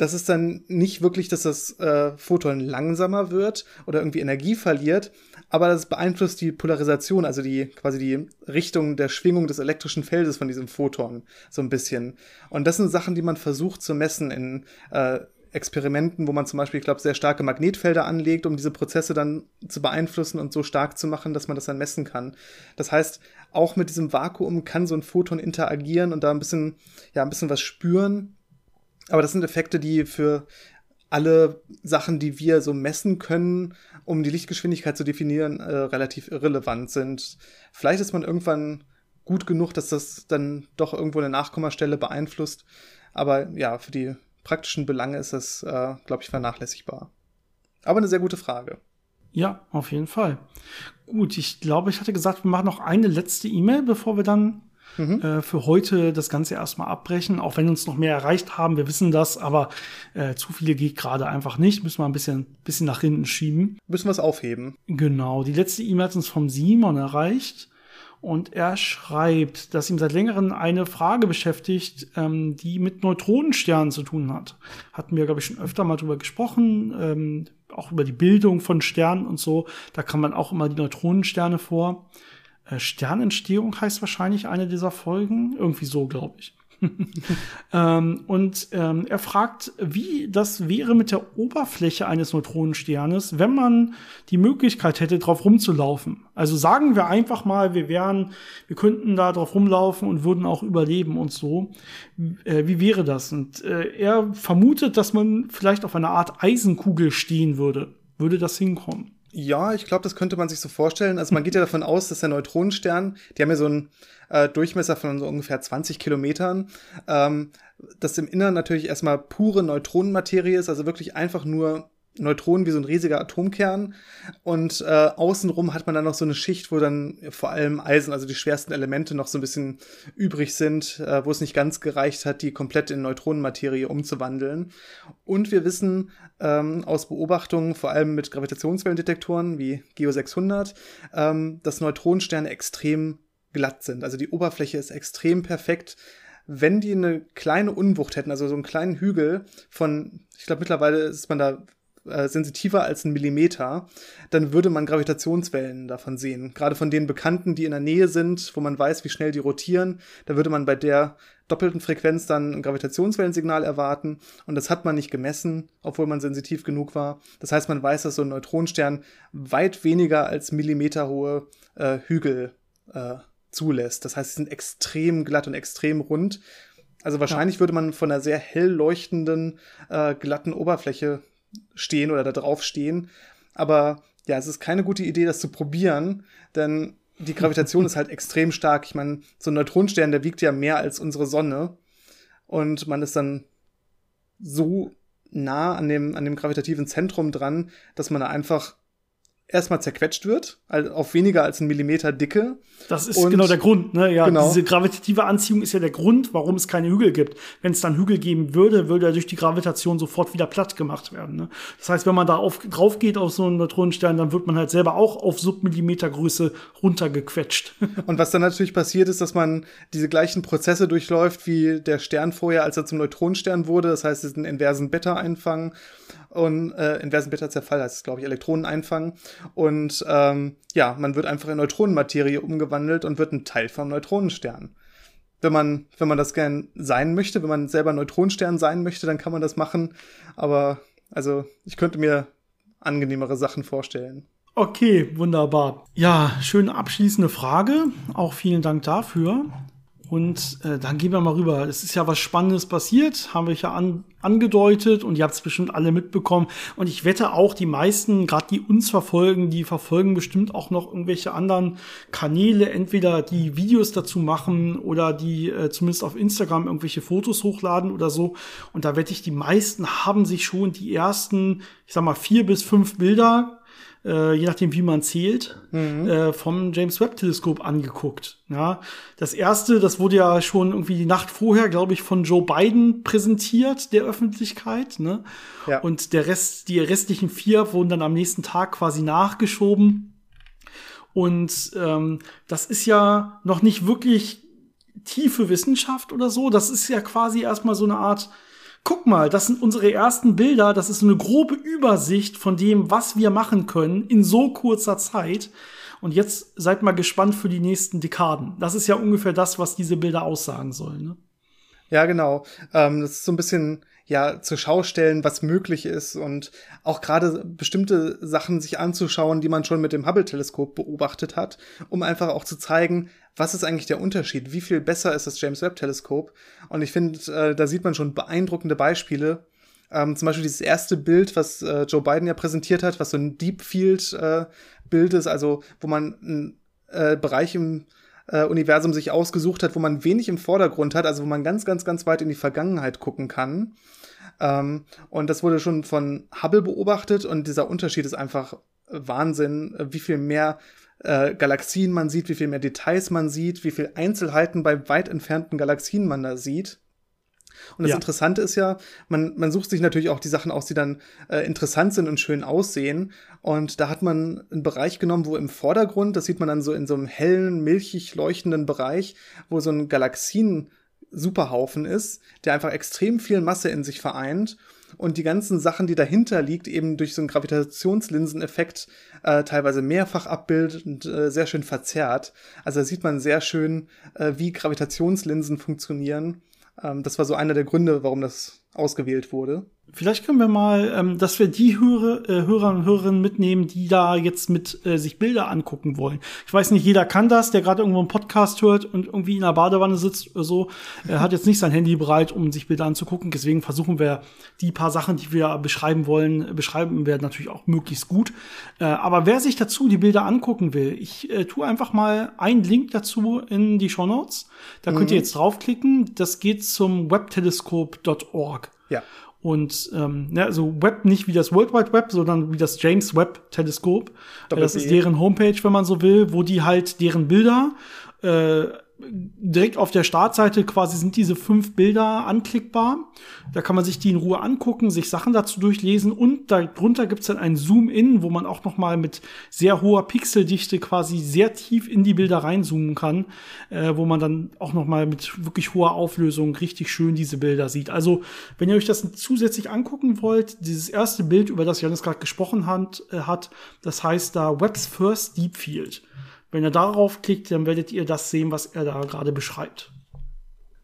das ist dann nicht wirklich, dass das äh, Photon langsamer wird oder irgendwie Energie verliert, aber das beeinflusst die Polarisation, also die quasi die Richtung der Schwingung des elektrischen Feldes von diesem Photon so ein bisschen. Und das sind Sachen, die man versucht zu messen in äh, Experimenten, wo man zum Beispiel, ich glaube, sehr starke Magnetfelder anlegt, um diese Prozesse dann zu beeinflussen und so stark zu machen, dass man das dann messen kann. Das heißt, auch mit diesem Vakuum kann so ein Photon interagieren und da ein bisschen, ja, ein bisschen was spüren aber das sind Effekte, die für alle Sachen, die wir so messen können, um die Lichtgeschwindigkeit zu definieren, äh, relativ irrelevant sind. Vielleicht ist man irgendwann gut genug, dass das dann doch irgendwo eine Nachkommastelle beeinflusst. Aber ja, für die praktischen Belange ist das, äh, glaube ich, vernachlässigbar. Aber eine sehr gute Frage. Ja, auf jeden Fall. Gut, ich glaube, ich hatte gesagt, wir machen noch eine letzte E-Mail, bevor wir dann mhm. äh, für heute das Ganze erstmal abbrechen. Auch wenn uns noch mehr erreicht haben, wir wissen das, aber äh, zu viele geht gerade einfach nicht. Müssen wir ein bisschen, bisschen nach hinten schieben. Müssen wir es aufheben. Genau. Die letzte E-Mail hat uns vom Simon erreicht. Und er schreibt, dass ihm seit längerem eine Frage beschäftigt, ähm, die mit Neutronensternen zu tun hat. Hatten wir, glaube ich, schon öfter mal drüber gesprochen, ähm, auch über die Bildung von Sternen und so. Da kann man auch immer die Neutronensterne vor. Äh, Sternentstehung heißt wahrscheinlich eine dieser Folgen. Irgendwie so, glaube ich. ähm, und ähm, er fragt, wie das wäre mit der Oberfläche eines Neutronensternes, wenn man die Möglichkeit hätte, drauf rumzulaufen. Also sagen wir einfach mal, wir wären, wir könnten da drauf rumlaufen und würden auch überleben und so. Äh, wie wäre das? Und äh, er vermutet, dass man vielleicht auf einer Art Eisenkugel stehen würde. Würde das hinkommen? Ja, ich glaube, das könnte man sich so vorstellen. Also man geht ja davon aus, dass der Neutronenstern, die haben ja so einen äh, Durchmesser von so ungefähr 20 Kilometern, ähm, dass im Inneren natürlich erstmal pure Neutronenmaterie ist, also wirklich einfach nur Neutronen wie so ein riesiger Atomkern. Und äh, außenrum hat man dann noch so eine Schicht, wo dann vor allem Eisen, also die schwersten Elemente, noch so ein bisschen übrig sind, äh, wo es nicht ganz gereicht hat, die komplett in Neutronenmaterie umzuwandeln. Und wir wissen ähm, aus Beobachtungen, vor allem mit Gravitationswellendetektoren wie Geo 600, ähm, dass Neutronensterne extrem glatt sind. Also die Oberfläche ist extrem perfekt wenn die eine kleine Unwucht hätten, also so einen kleinen Hügel von, ich glaube mittlerweile ist man da äh, sensitiver als ein Millimeter, dann würde man Gravitationswellen davon sehen. Gerade von den Bekannten, die in der Nähe sind, wo man weiß, wie schnell die rotieren, da würde man bei der doppelten Frequenz dann ein Gravitationswellensignal erwarten. Und das hat man nicht gemessen, obwohl man sensitiv genug war. Das heißt, man weiß, dass so ein Neutronenstern weit weniger als millimeterhohe äh, Hügel äh, zulässt. Das heißt, sie sind extrem glatt und extrem rund. Also wahrscheinlich ja. würde man von einer sehr hell leuchtenden, äh, glatten Oberfläche stehen oder da drauf stehen. Aber ja, es ist keine gute Idee, das zu probieren, denn die Gravitation ist halt extrem stark. Ich meine, so ein Neutronenstern, der wiegt ja mehr als unsere Sonne. Und man ist dann so nah an dem, an dem gravitativen Zentrum dran, dass man da einfach erstmal zerquetscht wird, also auf weniger als einen Millimeter Dicke. Das ist und genau der Grund, ne? Ja, genau. diese gravitative Anziehung ist ja der Grund, warum es keine Hügel gibt. Wenn es dann Hügel geben würde, würde er durch die Gravitation sofort wieder platt gemacht werden. Ne? Das heißt, wenn man da auf, drauf geht auf so einen Neutronenstern, dann wird man halt selber auch auf Submillimetergröße runtergequetscht. und was dann natürlich passiert ist, dass man diese gleichen Prozesse durchläuft wie der Stern vorher, als er zum Neutronenstern wurde. Das heißt, es ist ein inversen Beta-Einfang und äh, inversen Beta-Zerfall heißt es, glaube ich, Elektronen einfangen. Und ähm, ja, man wird einfach in Neutronenmaterie umgewandelt und wird ein Teil vom Neutronenstern. Wenn man, wenn man das gern sein möchte, wenn man selber Neutronenstern sein möchte, dann kann man das machen. Aber also ich könnte mir angenehmere Sachen vorstellen. Okay, wunderbar. Ja, schöne abschließende Frage. Auch vielen Dank dafür. Und äh, dann gehen wir mal rüber. Es ist ja was Spannendes passiert, haben wir ja an, angedeutet und ihr habt es bestimmt alle mitbekommen. Und ich wette auch, die meisten, gerade die uns verfolgen, die verfolgen bestimmt auch noch irgendwelche anderen Kanäle, entweder die Videos dazu machen oder die äh, zumindest auf Instagram irgendwelche Fotos hochladen oder so. Und da wette ich, die meisten haben sich schon die ersten, ich sag mal, vier bis fünf Bilder äh, je nachdem, wie man zählt, mhm. äh, vom James Webb Teleskop angeguckt. Ja, das erste, das wurde ja schon irgendwie die Nacht vorher, glaube ich, von Joe Biden präsentiert der Öffentlichkeit. Ne? Ja. Und der Rest, die restlichen vier wurden dann am nächsten Tag quasi nachgeschoben. Und ähm, das ist ja noch nicht wirklich tiefe Wissenschaft oder so. Das ist ja quasi erstmal so eine Art guck mal, das sind unsere ersten Bilder, das ist eine grobe Übersicht von dem, was wir machen können in so kurzer Zeit. Und jetzt seid mal gespannt für die nächsten Dekaden. Das ist ja ungefähr das, was diese Bilder aussagen sollen. Ne? Ja, genau. Ähm, das ist so ein bisschen ja zur Schau stellen, was möglich ist und auch gerade bestimmte Sachen sich anzuschauen, die man schon mit dem Hubble-Teleskop beobachtet hat, um einfach auch zu zeigen, was ist eigentlich der Unterschied? Wie viel besser ist das James Webb-Teleskop? Und ich finde, äh, da sieht man schon beeindruckende Beispiele. Ähm, zum Beispiel dieses erste Bild, was äh, Joe Biden ja präsentiert hat, was so ein Deep Field-Bild äh, ist, also wo man einen äh, Bereich im äh, Universum sich ausgesucht hat, wo man wenig im Vordergrund hat, also wo man ganz, ganz, ganz weit in die Vergangenheit gucken kann. Ähm, und das wurde schon von Hubble beobachtet und dieser Unterschied ist einfach Wahnsinn, wie viel mehr äh, Galaxien man sieht, wie viel mehr Details man sieht, wie viel Einzelheiten bei weit entfernten Galaxien man da sieht. Und das ja. Interessante ist ja, man, man sucht sich natürlich auch die Sachen aus, die dann äh, interessant sind und schön aussehen. Und da hat man einen Bereich genommen, wo im Vordergrund, das sieht man dann so in so einem hellen, milchig leuchtenden Bereich, wo so ein Galaxien Superhaufen ist, der einfach extrem viel Masse in sich vereint und die ganzen Sachen, die dahinter liegt, eben durch so einen Gravitationslinseneffekt äh, teilweise mehrfach abbildet und äh, sehr schön verzerrt. Also da sieht man sehr schön, äh, wie Gravitationslinsen funktionieren. Ähm, das war so einer der Gründe, warum das ausgewählt wurde. Vielleicht können wir mal, ähm, dass wir die Hörer, äh, Hörer und Hörerinnen mitnehmen, die da jetzt mit äh, sich Bilder angucken wollen. Ich weiß nicht, jeder kann das, der gerade irgendwo einen Podcast hört und irgendwie in der Badewanne sitzt oder so, Er hat jetzt nicht sein Handy bereit, um sich Bilder anzugucken. Deswegen versuchen wir die paar Sachen, die wir beschreiben wollen, beschreiben wir natürlich auch möglichst gut. Äh, aber wer sich dazu die Bilder angucken will, ich äh, tue einfach mal einen Link dazu in die Show Notes. Da mhm. könnt ihr mhm. jetzt draufklicken. Das geht zum webtelescope.org. Ja. Und ähm, ja, also Web nicht wie das World Wide Web, sondern wie das James Webb Teleskop. Das ist deren Homepage, wenn man so will, wo die halt deren Bilder äh, direkt auf der Startseite quasi sind diese fünf Bilder anklickbar. Da kann man sich die in Ruhe angucken, sich Sachen dazu durchlesen und darunter gibt's dann ein Zoom-In, wo man auch noch mal mit sehr hoher Pixeldichte quasi sehr tief in die Bilder reinzoomen kann, äh, wo man dann auch noch mal mit wirklich hoher Auflösung richtig schön diese Bilder sieht. Also, wenn ihr euch das zusätzlich angucken wollt, dieses erste Bild, über das Janis gerade gesprochen hat, äh, hat, das heißt da Web's First Deep Field. Wenn ihr darauf klickt, dann werdet ihr das sehen, was er da gerade beschreibt.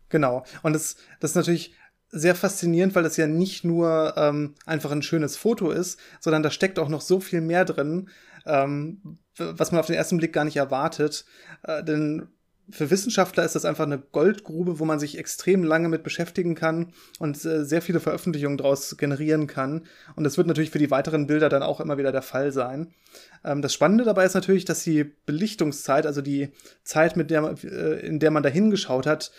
Genau. Und das, das ist natürlich sehr faszinierend, weil das ja nicht nur ähm, einfach ein schönes Foto ist, sondern da steckt auch noch so viel mehr drin, ähm, was man auf den ersten Blick gar nicht erwartet. Äh, denn für Wissenschaftler ist das einfach eine Goldgrube, wo man sich extrem lange mit beschäftigen kann und äh, sehr viele Veröffentlichungen daraus generieren kann. Und das wird natürlich für die weiteren Bilder dann auch immer wieder der Fall sein. Ähm, das Spannende dabei ist natürlich, dass die Belichtungszeit, also die Zeit, mit der, äh, in der man da hingeschaut hat,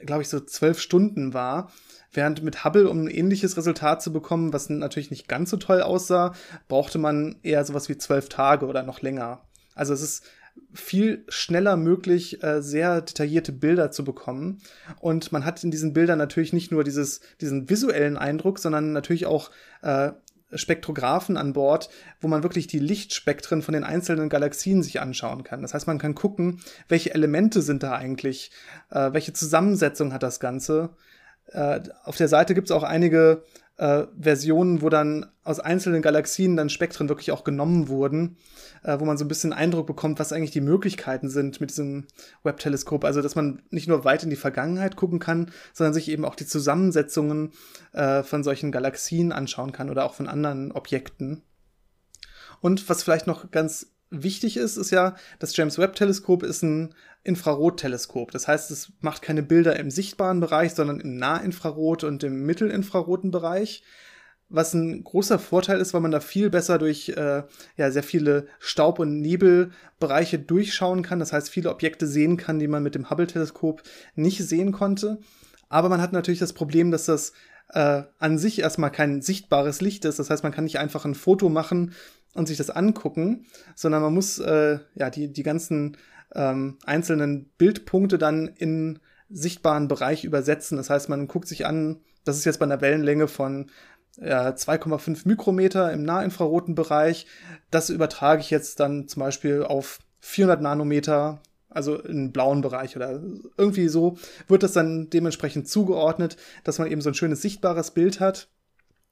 glaube ich, so zwölf Stunden war. Während mit Hubble, um ein ähnliches Resultat zu bekommen, was natürlich nicht ganz so toll aussah, brauchte man eher sowas wie zwölf Tage oder noch länger. Also es ist viel schneller möglich, äh, sehr detaillierte Bilder zu bekommen. Und man hat in diesen Bildern natürlich nicht nur dieses, diesen visuellen Eindruck, sondern natürlich auch äh, Spektrographen an Bord, wo man wirklich die Lichtspektren von den einzelnen Galaxien sich anschauen kann. Das heißt, man kann gucken, welche Elemente sind da eigentlich, äh, welche Zusammensetzung hat das Ganze. Äh, auf der Seite gibt es auch einige äh, Versionen, wo dann aus einzelnen Galaxien dann Spektren wirklich auch genommen wurden, äh, wo man so ein bisschen Eindruck bekommt, was eigentlich die Möglichkeiten sind mit diesem Webb-Teleskop. Also, dass man nicht nur weit in die Vergangenheit gucken kann, sondern sich eben auch die Zusammensetzungen äh, von solchen Galaxien anschauen kann oder auch von anderen Objekten. Und was vielleicht noch ganz wichtig ist, ist ja, das James Webb Teleskop ist ein Infrarotteleskop. Das heißt, es macht keine Bilder im sichtbaren Bereich, sondern im Nahinfrarot und im mittelinfraroten Bereich. Was ein großer Vorteil ist, weil man da viel besser durch äh, ja, sehr viele Staub- und Nebelbereiche durchschauen kann. Das heißt, viele Objekte sehen kann, die man mit dem Hubble-Teleskop nicht sehen konnte. Aber man hat natürlich das Problem, dass das äh, an sich erstmal kein sichtbares Licht ist. Das heißt, man kann nicht einfach ein Foto machen und sich das angucken, sondern man muss äh, ja die, die ganzen ähm, einzelnen Bildpunkte dann in sichtbaren Bereich übersetzen. Das heißt, man guckt sich an, das ist jetzt bei einer Wellenlänge von ja, 2,5 Mikrometer im nahinfraroten Bereich. Das übertrage ich jetzt dann zum Beispiel auf 400 Nanometer, also im blauen Bereich oder irgendwie so, wird das dann dementsprechend zugeordnet, dass man eben so ein schönes sichtbares Bild hat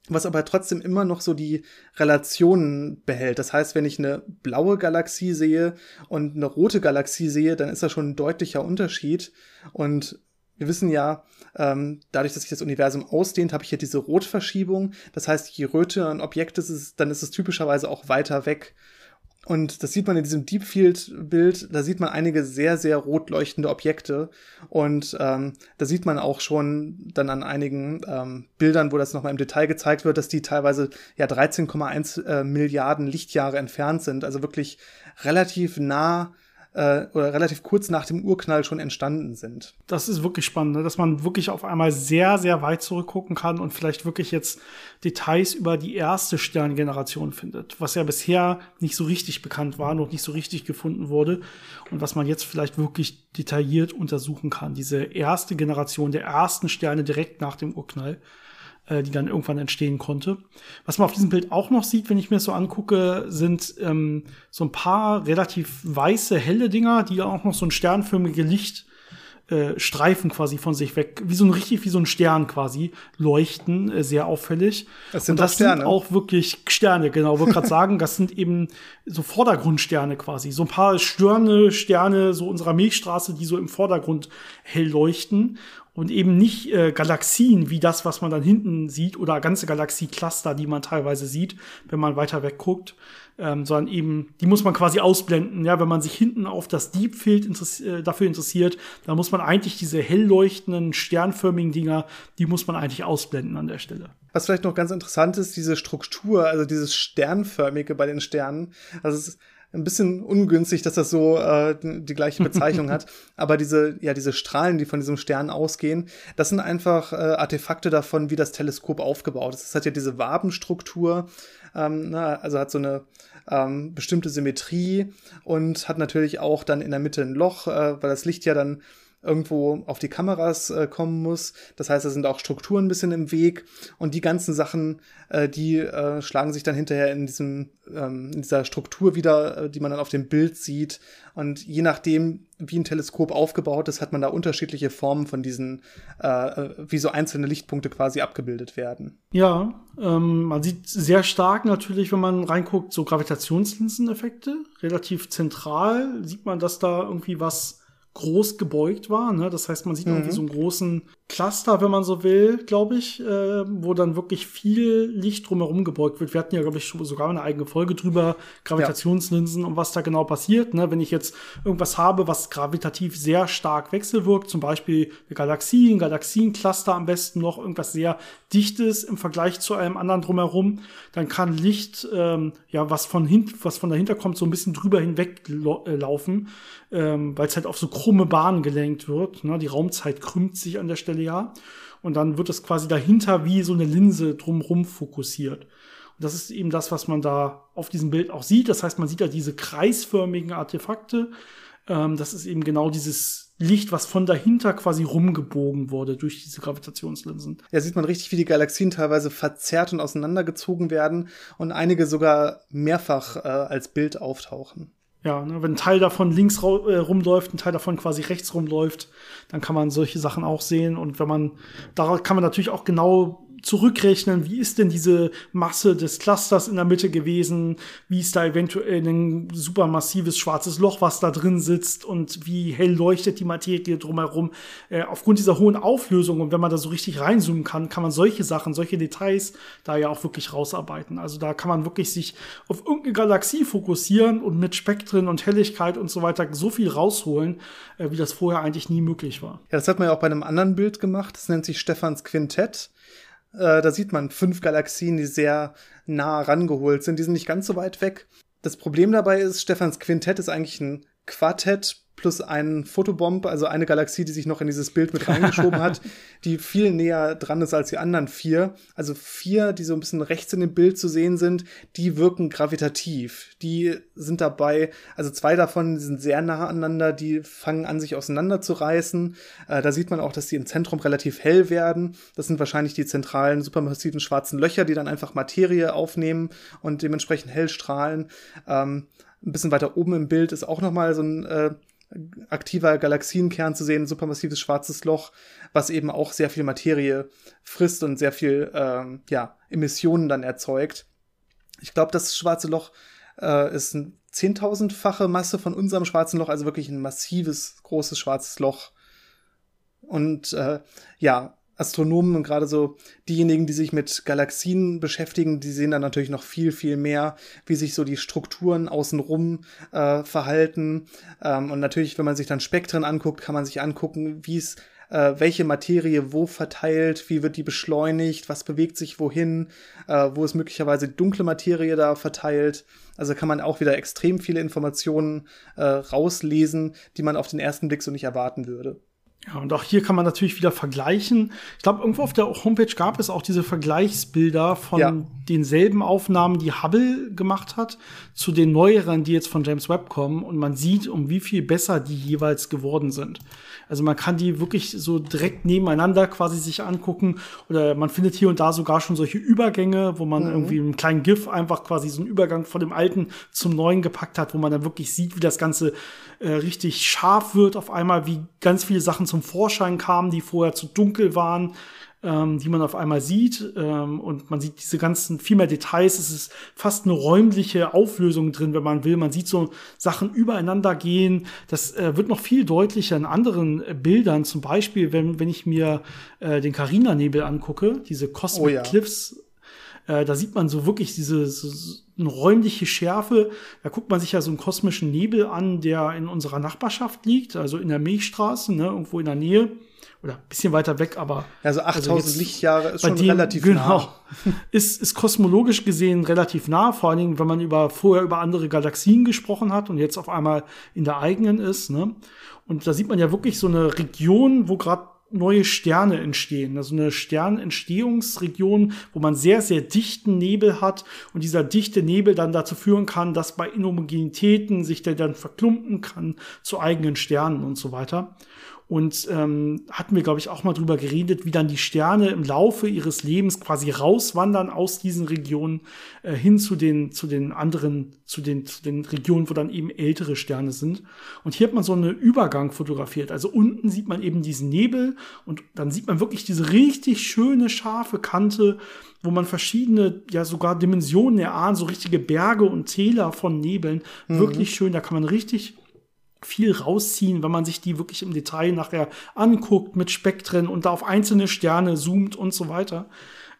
was aber trotzdem immer noch so die Relationen behält. Das heißt, wenn ich eine blaue Galaxie sehe und eine rote Galaxie sehe, dann ist das schon ein deutlicher Unterschied. Und wir wissen ja, ähm, dadurch, dass sich das Universum ausdehnt, habe ich hier diese Rotverschiebung. Das heißt, je röter ein Objekt ist, dann ist es typischerweise auch weiter weg. Und das sieht man in diesem Deep Field-Bild, da sieht man einige sehr, sehr rot leuchtende Objekte. Und ähm, da sieht man auch schon dann an einigen ähm, Bildern, wo das nochmal im Detail gezeigt wird, dass die teilweise ja 13,1 äh, Milliarden Lichtjahre entfernt sind. Also wirklich relativ nah äh, oder relativ kurz nach dem Urknall schon entstanden sind. Das ist wirklich spannend, ne? dass man wirklich auf einmal sehr, sehr weit zurückgucken kann und vielleicht wirklich jetzt Details über die erste Sterngeneration findet, was ja bisher nicht so richtig bekannt war, noch nicht so richtig gefunden wurde und was man jetzt vielleicht wirklich detailliert untersuchen kann. Diese erste Generation der ersten Sterne direkt nach dem Urknall äh, die dann irgendwann entstehen konnte. Was man auf diesem Bild auch noch sieht, wenn ich mir das so angucke, sind ähm, so ein paar relativ weiße, helle Dinger, die auch noch so ein sternförmige Licht äh, Streifen quasi von sich weg, wie so ein richtig wie so ein Stern quasi leuchten, äh, sehr auffällig. Das sind und das Sterne. sind auch wirklich Sterne, genau. Wollte gerade sagen, das sind eben so Vordergrundsterne quasi, so ein paar Sterne, Sterne so unserer Milchstraße, die so im Vordergrund hell leuchten und eben nicht äh, Galaxien wie das, was man dann hinten sieht oder ganze Galaxiecluster, die man teilweise sieht, wenn man weiter wegguckt, ähm, sondern eben, die muss man quasi ausblenden. Ja, wenn man sich hinten auf das Deep Field interess äh, dafür interessiert, dann muss man eigentlich diese hell leuchtenden, sternförmigen Dinger, die muss man eigentlich ausblenden an der Stelle. Was vielleicht noch ganz interessant ist, diese Struktur, also dieses Sternförmige bei den Sternen. Also es ist ein bisschen ungünstig, dass das so äh, die gleiche Bezeichnung hat. Aber diese, ja, diese Strahlen, die von diesem Stern ausgehen, das sind einfach äh, Artefakte davon, wie das Teleskop aufgebaut ist. Es hat ja diese Wabenstruktur, ähm, na, also hat so eine ähm, bestimmte Symmetrie und hat natürlich auch dann in der Mitte ein Loch, äh, weil das Licht ja dann irgendwo auf die Kameras äh, kommen muss. Das heißt, da sind auch Strukturen ein bisschen im Weg und die ganzen Sachen, äh, die äh, schlagen sich dann hinterher in diesem ähm, in dieser Struktur wieder, äh, die man dann auf dem Bild sieht. Und je nachdem, wie ein Teleskop aufgebaut ist, hat man da unterschiedliche Formen von diesen, äh, äh wie so einzelne Lichtpunkte quasi abgebildet werden. Ja, ähm, man sieht sehr stark natürlich, wenn man reinguckt, so Gravitationslinseneffekte. Relativ zentral sieht man, dass da irgendwie was groß gebeugt war. Ne? Das heißt, man sieht mhm. irgendwie so einen großen Cluster, wenn man so will, glaube ich, äh, wo dann wirklich viel Licht drumherum gebeugt wird. Wir hatten ja, glaube ich, sogar eine eigene Folge drüber, Gravitationslinsen ja. und was da genau passiert. Ne? Wenn ich jetzt irgendwas habe, was gravitativ sehr stark wechselwirkt, zum Beispiel eine Galaxie, ein Galaxiencluster am besten noch, irgendwas sehr Dichtes im Vergleich zu einem anderen drumherum, dann kann Licht, ähm, ja, was von, hin, was von dahinter kommt, so ein bisschen drüber hinweg laufen, ähm, weil es halt auf so krumme Bahnen gelenkt wird. Ne? Die Raumzeit krümmt sich an der Stelle ja. Und dann wird es quasi dahinter wie so eine Linse drumrum fokussiert. Und das ist eben das, was man da auf diesem Bild auch sieht. Das heißt, man sieht da diese kreisförmigen Artefakte. Ähm, das ist eben genau dieses Licht, was von dahinter quasi rumgebogen wurde durch diese Gravitationslinsen. Ja, sieht man richtig, wie die Galaxien teilweise verzerrt und auseinandergezogen werden und einige sogar mehrfach äh, als Bild auftauchen. Ja, ne, wenn ein Teil davon links äh, rumläuft, ein Teil davon quasi rechts rumläuft, dann kann man solche Sachen auch sehen. Und wenn man, da kann man natürlich auch genau zurückrechnen, wie ist denn diese Masse des Clusters in der Mitte gewesen, wie ist da eventuell ein supermassives schwarzes Loch, was da drin sitzt und wie hell leuchtet die Materie drumherum. Äh, aufgrund dieser hohen Auflösung und wenn man da so richtig reinzoomen kann, kann man solche Sachen, solche Details da ja auch wirklich rausarbeiten. Also da kann man wirklich sich auf irgendeine Galaxie fokussieren und mit Spektren und Helligkeit und so weiter so viel rausholen, äh, wie das vorher eigentlich nie möglich war. Ja, das hat man ja auch bei einem anderen Bild gemacht. Das nennt sich Stephans Quintett. Äh, da sieht man fünf Galaxien, die sehr nah rangeholt sind. Die sind nicht ganz so weit weg. Das Problem dabei ist, Stefans Quintett ist eigentlich ein Quartett plus ein Fotobomb, also eine Galaxie, die sich noch in dieses Bild mit reingeschoben hat, die viel näher dran ist als die anderen vier. Also vier, die so ein bisschen rechts in dem Bild zu sehen sind, die wirken gravitativ. Die sind dabei, also zwei davon sind sehr nah aneinander, die fangen an, sich auseinanderzureißen. Äh, da sieht man auch, dass die im Zentrum relativ hell werden. Das sind wahrscheinlich die zentralen supermassiven schwarzen Löcher, die dann einfach Materie aufnehmen und dementsprechend hell strahlen. Ähm, ein bisschen weiter oben im Bild ist auch noch mal so ein äh, aktiver Galaxienkern zu sehen, supermassives schwarzes Loch, was eben auch sehr viel Materie frisst und sehr viel ähm, ja, Emissionen dann erzeugt. Ich glaube, das schwarze Loch äh, ist ein zehntausendfache Masse von unserem schwarzen Loch, also wirklich ein massives, großes schwarzes Loch. Und äh, ja, Astronomen und gerade so diejenigen, die sich mit Galaxien beschäftigen, die sehen dann natürlich noch viel, viel mehr, wie sich so die Strukturen außenrum äh, verhalten. Ähm, und natürlich, wenn man sich dann Spektren anguckt, kann man sich angucken, wie es äh, welche Materie wo verteilt, wie wird die beschleunigt, was bewegt sich wohin, äh, wo ist möglicherweise dunkle Materie da verteilt. Also kann man auch wieder extrem viele Informationen äh, rauslesen, die man auf den ersten Blick so nicht erwarten würde. Ja, und auch hier kann man natürlich wieder vergleichen. Ich glaube, irgendwo auf der Homepage gab es auch diese Vergleichsbilder von ja. denselben Aufnahmen, die Hubble gemacht hat, zu den neueren, die jetzt von James Webb kommen. Und man sieht, um wie viel besser die jeweils geworden sind. Also man kann die wirklich so direkt nebeneinander quasi sich angucken. Oder man findet hier und da sogar schon solche Übergänge, wo man mhm. irgendwie einen kleinen GIF einfach quasi so einen Übergang von dem alten zum neuen gepackt hat, wo man dann wirklich sieht, wie das Ganze äh, richtig scharf wird auf einmal, wie ganz viele Sachen zum Vorschein kamen, die vorher zu dunkel waren, ähm, die man auf einmal sieht. Ähm, und man sieht diese ganzen, viel mehr Details. Es ist fast eine räumliche Auflösung drin, wenn man will. Man sieht so Sachen übereinander gehen. Das äh, wird noch viel deutlicher in anderen äh, Bildern. Zum Beispiel, wenn, wenn ich mir äh, den Carina-Nebel angucke, diese Cosmic oh ja. Cliffs äh, da sieht man so wirklich diese so, so eine räumliche Schärfe. Da guckt man sich ja so einen kosmischen Nebel an, der in unserer Nachbarschaft liegt, also in der Milchstraße, ne, irgendwo in der Nähe. Oder ein bisschen weiter weg, aber. Also 8000 also Lichtjahre ist schon dem, relativ genau, nah. Ist, ist kosmologisch gesehen relativ nah, vor allen Dingen, wenn man über, vorher über andere Galaxien gesprochen hat und jetzt auf einmal in der eigenen ist. Ne? Und da sieht man ja wirklich so eine Region, wo gerade neue Sterne entstehen. Also eine Sternentstehungsregion, wo man sehr, sehr dichten Nebel hat und dieser dichte Nebel dann dazu führen kann, dass bei Inhomogenitäten sich der dann verklumpen kann zu eigenen Sternen und so weiter. Und ähm, hatten wir, glaube ich, auch mal drüber geredet, wie dann die Sterne im Laufe ihres Lebens quasi rauswandern aus diesen Regionen äh, hin zu den, zu den anderen, zu den, zu den Regionen, wo dann eben ältere Sterne sind. Und hier hat man so einen Übergang fotografiert. Also unten sieht man eben diesen Nebel und dann sieht man wirklich diese richtig schöne, scharfe Kante, wo man verschiedene, ja sogar Dimensionen erahnt, so richtige Berge und Täler von Nebeln. Mhm. Wirklich schön, da kann man richtig viel rausziehen, wenn man sich die wirklich im Detail nachher anguckt mit Spektren und da auf einzelne Sterne zoomt und so weiter.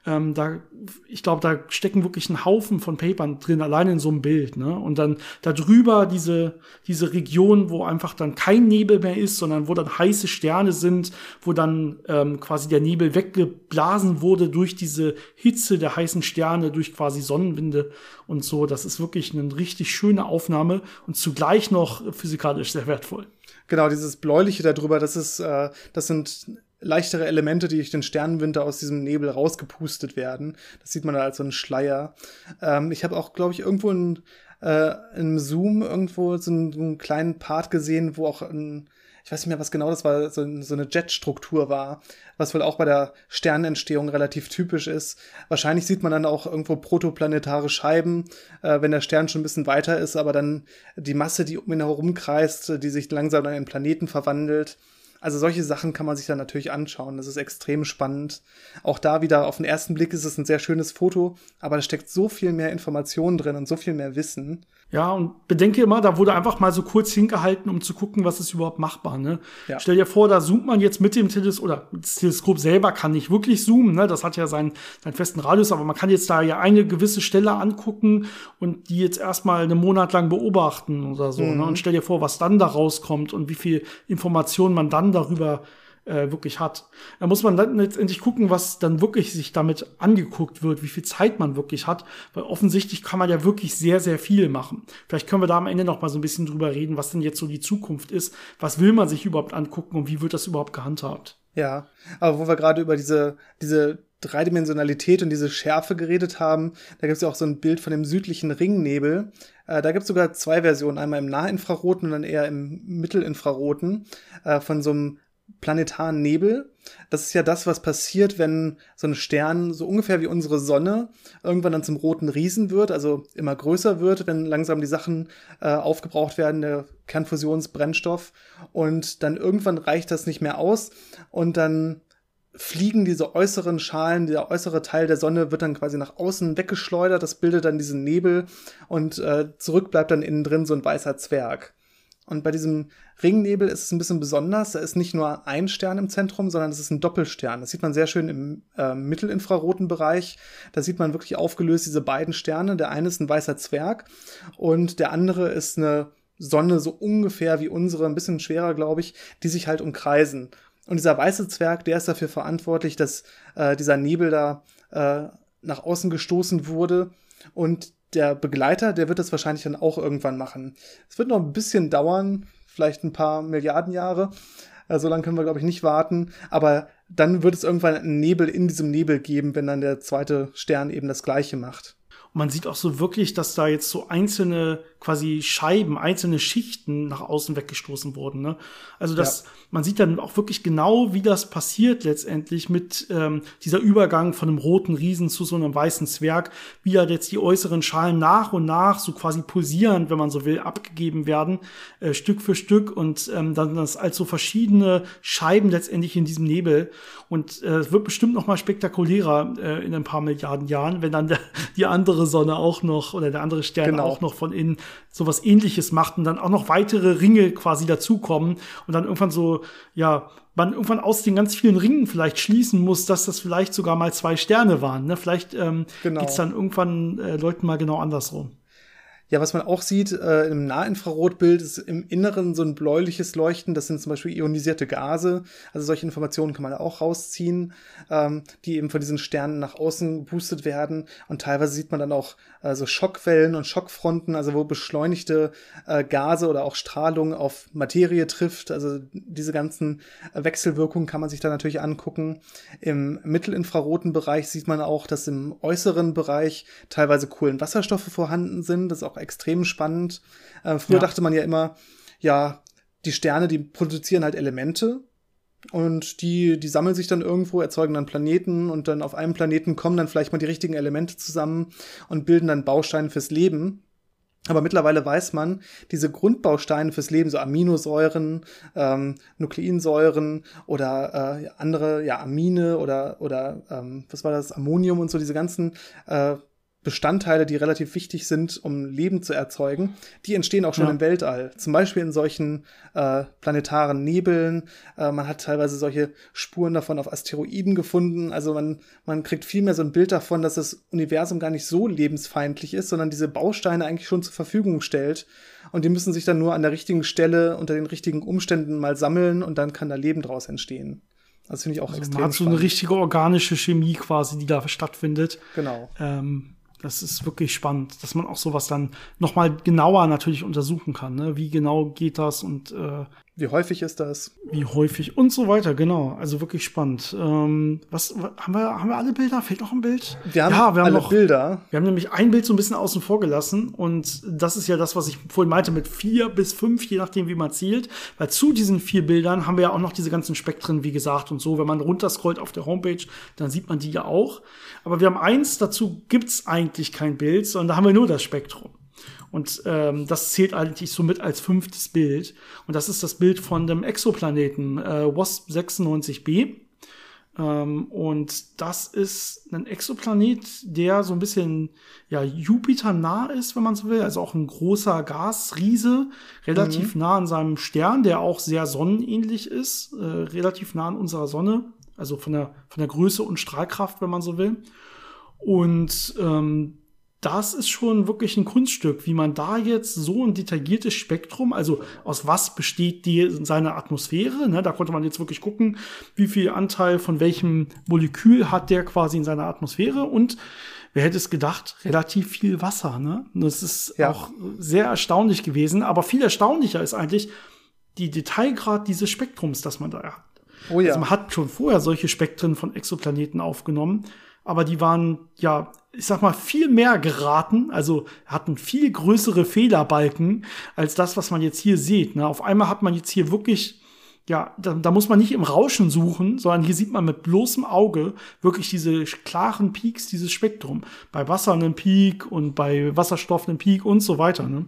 Ähm, da, ich glaube, da stecken wirklich ein Haufen von Papern drin, allein in so einem Bild. Ne? Und dann darüber diese, diese Region, wo einfach dann kein Nebel mehr ist, sondern wo dann heiße Sterne sind, wo dann ähm, quasi der Nebel weggeblasen wurde durch diese Hitze der heißen Sterne, durch quasi Sonnenwinde und so. Das ist wirklich eine richtig schöne Aufnahme und zugleich noch physikalisch sehr wertvoll. Genau, dieses Bläuliche darüber, das ist, äh, das sind leichtere Elemente, die durch den Sternenwinter aus diesem Nebel rausgepustet werden. Das sieht man da als so ein Schleier. Ähm, ich habe auch, glaube ich, irgendwo in, äh, im Zoom irgendwo so einen, einen, kleinen Part gesehen, wo auch ein, ich weiß nicht mehr, was genau das war, so, so eine Jetstruktur war, was wohl auch bei der Sternentstehung relativ typisch ist. Wahrscheinlich sieht man dann auch irgendwo protoplanetare Scheiben, äh, wenn der Stern schon ein bisschen weiter ist, aber dann die Masse, die um ihn herum kreist, die sich langsam in einen Planeten verwandelt. Also solche Sachen kann man sich dann natürlich anschauen. Das ist extrem spannend. Auch da wieder auf den ersten Blick ist es ein sehr schönes Foto, aber da steckt so viel mehr Information drin und so viel mehr Wissen. Ja, und bedenke immer, da wurde einfach mal so kurz hingehalten, um zu gucken, was ist überhaupt machbar. Ne? Ja. Stell dir vor, da zoomt man jetzt mit dem Teleskop, oder das Teleskop selber kann nicht wirklich zoomen, ne? das hat ja seinen, seinen festen Radius, aber man kann jetzt da ja eine gewisse Stelle angucken und die jetzt erstmal einen Monat lang beobachten oder so. Ne? Mhm. Ne? Und stell dir vor, was dann da rauskommt und wie viel Information man dann darüber äh, wirklich hat. Da muss man dann letztendlich gucken, was dann wirklich sich damit angeguckt wird, wie viel Zeit man wirklich hat, weil offensichtlich kann man ja wirklich sehr, sehr viel machen. Vielleicht können wir da am Ende noch mal so ein bisschen drüber reden, was denn jetzt so die Zukunft ist. Was will man sich überhaupt angucken und wie wird das überhaupt gehandhabt? Ja, aber wo wir gerade über diese, diese Dreidimensionalität und diese Schärfe geredet haben, da gibt es ja auch so ein Bild von dem südlichen Ringnebel. Äh, da gibt es sogar zwei Versionen, einmal im Nahinfraroten und dann eher im Mittelinfraroten, äh, von so einem planetaren Nebel. Das ist ja das, was passiert, wenn so ein Stern so ungefähr wie unsere Sonne irgendwann dann zum roten Riesen wird, also immer größer wird, wenn langsam die Sachen äh, aufgebraucht werden, der Kernfusionsbrennstoff. Und dann irgendwann reicht das nicht mehr aus und dann fliegen diese äußeren Schalen, der äußere Teil der Sonne wird dann quasi nach außen weggeschleudert, das bildet dann diesen Nebel und äh, zurück bleibt dann innen drin so ein weißer Zwerg. Und bei diesem Ringnebel ist es ein bisschen besonders. Da ist nicht nur ein Stern im Zentrum, sondern es ist ein Doppelstern. Das sieht man sehr schön im äh, mittelinfraroten Bereich. Da sieht man wirklich aufgelöst diese beiden Sterne. Der eine ist ein weißer Zwerg und der andere ist eine Sonne so ungefähr wie unsere, ein bisschen schwerer, glaube ich, die sich halt umkreisen. Und dieser weiße Zwerg, der ist dafür verantwortlich, dass äh, dieser Nebel da äh, nach außen gestoßen wurde und der Begleiter, der wird das wahrscheinlich dann auch irgendwann machen. Es wird noch ein bisschen dauern, vielleicht ein paar Milliarden Jahre. Äh, so lange können wir, glaube ich, nicht warten. Aber dann wird es irgendwann einen Nebel in diesem Nebel geben, wenn dann der zweite Stern eben das gleiche macht. Und man sieht auch so wirklich, dass da jetzt so einzelne quasi Scheiben, einzelne Schichten nach außen weggestoßen wurden. Ne? Also das, ja. man sieht dann auch wirklich genau, wie das passiert letztendlich mit ähm, dieser Übergang von einem roten Riesen zu so einem weißen Zwerg, wie ja jetzt die äußeren Schalen nach und nach so quasi pulsierend, wenn man so will, abgegeben werden, äh, Stück für Stück und ähm, dann das als so verschiedene Scheiben letztendlich in diesem Nebel. Und äh, es wird bestimmt noch mal spektakulärer äh, in ein paar Milliarden Jahren, wenn dann der, die andere Sonne auch noch oder der andere Stern genau. auch noch von innen sowas ähnliches macht und dann auch noch weitere Ringe quasi dazukommen und dann irgendwann so, ja, man irgendwann aus den ganz vielen Ringen vielleicht schließen muss, dass das vielleicht sogar mal zwei Sterne waren. Ne? Vielleicht ähm, genau. geht's dann irgendwann äh, Leuten mal genau andersrum. Ja, was man auch sieht äh, im Nahinfrarotbild ist im Inneren so ein bläuliches Leuchten. Das sind zum Beispiel ionisierte Gase. Also solche Informationen kann man auch rausziehen, ähm, die eben von diesen Sternen nach außen geboostet werden. Und teilweise sieht man dann auch äh, so Schockwellen und Schockfronten, also wo beschleunigte äh, Gase oder auch Strahlung auf Materie trifft. Also diese ganzen Wechselwirkungen kann man sich da natürlich angucken. Im mittelinfraroten Bereich sieht man auch, dass im äußeren Bereich teilweise Kohlenwasserstoffe vorhanden sind. Das ist auch extrem spannend. Äh, früher ja. dachte man ja immer, ja, die Sterne, die produzieren halt Elemente und die, die sammeln sich dann irgendwo, erzeugen dann Planeten und dann auf einem Planeten kommen dann vielleicht mal die richtigen Elemente zusammen und bilden dann Bausteine fürs Leben. Aber mittlerweile weiß man, diese Grundbausteine fürs Leben, so Aminosäuren, ähm, Nukleinsäuren oder äh, andere, ja, Amine oder, oder ähm, was war das, Ammonium und so, diese ganzen äh, Bestandteile, die relativ wichtig sind, um Leben zu erzeugen, die entstehen auch schon ja. im Weltall. Zum Beispiel in solchen äh, planetaren Nebeln. Äh, man hat teilweise solche Spuren davon auf Asteroiden gefunden. Also man, man kriegt viel mehr so ein Bild davon, dass das Universum gar nicht so lebensfeindlich ist, sondern diese Bausteine eigentlich schon zur Verfügung stellt. Und die müssen sich dann nur an der richtigen Stelle unter den richtigen Umständen mal sammeln und dann kann da Leben draus entstehen. Das finde ich auch also extrem. Man hat so eine richtige organische Chemie quasi, die da stattfindet. Genau. Ähm das ist wirklich spannend, dass man auch sowas dann nochmal genauer natürlich untersuchen kann. Ne? Wie genau geht das und äh, wie häufig ist das? Wie häufig und so weiter, genau. Also wirklich spannend. Ähm, was, haben wir? Haben wir alle Bilder? Fehlt noch ein Bild? Wir haben, ja, wir haben alle noch, Bilder. Wir haben nämlich ein Bild so ein bisschen außen vor gelassen und das ist ja das, was ich vorhin meinte mit vier bis fünf, je nachdem, wie man zielt. Weil zu diesen vier Bildern haben wir ja auch noch diese ganzen Spektren, wie gesagt, und so. Wenn man runterscrollt auf der Homepage, dann sieht man die ja auch. Aber wir haben eins, dazu gibt's eigentlich kein Bild, sondern da haben wir nur das Spektrum. Und ähm, das zählt eigentlich so mit als fünftes Bild. Und das ist das Bild von dem Exoplaneten äh, WASP 96b. Ähm, und das ist ein Exoplanet, der so ein bisschen ja, Jupiter nah ist, wenn man so will. Also auch ein großer Gasriese, relativ mhm. nah an seinem Stern, der auch sehr sonnenähnlich ist, äh, relativ nah an unserer Sonne. Also von der, von der Größe und Strahlkraft, wenn man so will. Und ähm, das ist schon wirklich ein Kunststück, wie man da jetzt so ein detailliertes Spektrum, also aus was besteht die seine Atmosphäre, ne? da konnte man jetzt wirklich gucken, wie viel Anteil von welchem Molekül hat der quasi in seiner Atmosphäre und wer hätte es gedacht, relativ viel Wasser, ne? Das ist ja. auch sehr erstaunlich gewesen, aber viel erstaunlicher ist eigentlich die Detailgrad dieses Spektrums, das man da hat. Oh ja. Also man hat schon vorher solche Spektren von Exoplaneten aufgenommen, aber die waren ja ich sag mal, viel mehr geraten, also hatten viel größere Fehlerbalken als das, was man jetzt hier sieht. Ne? Auf einmal hat man jetzt hier wirklich, ja, da, da muss man nicht im Rauschen suchen, sondern hier sieht man mit bloßem Auge wirklich diese klaren Peaks, dieses Spektrum. Bei Wasser einen Peak und bei Wasserstoff einen Peak und so weiter. Ne?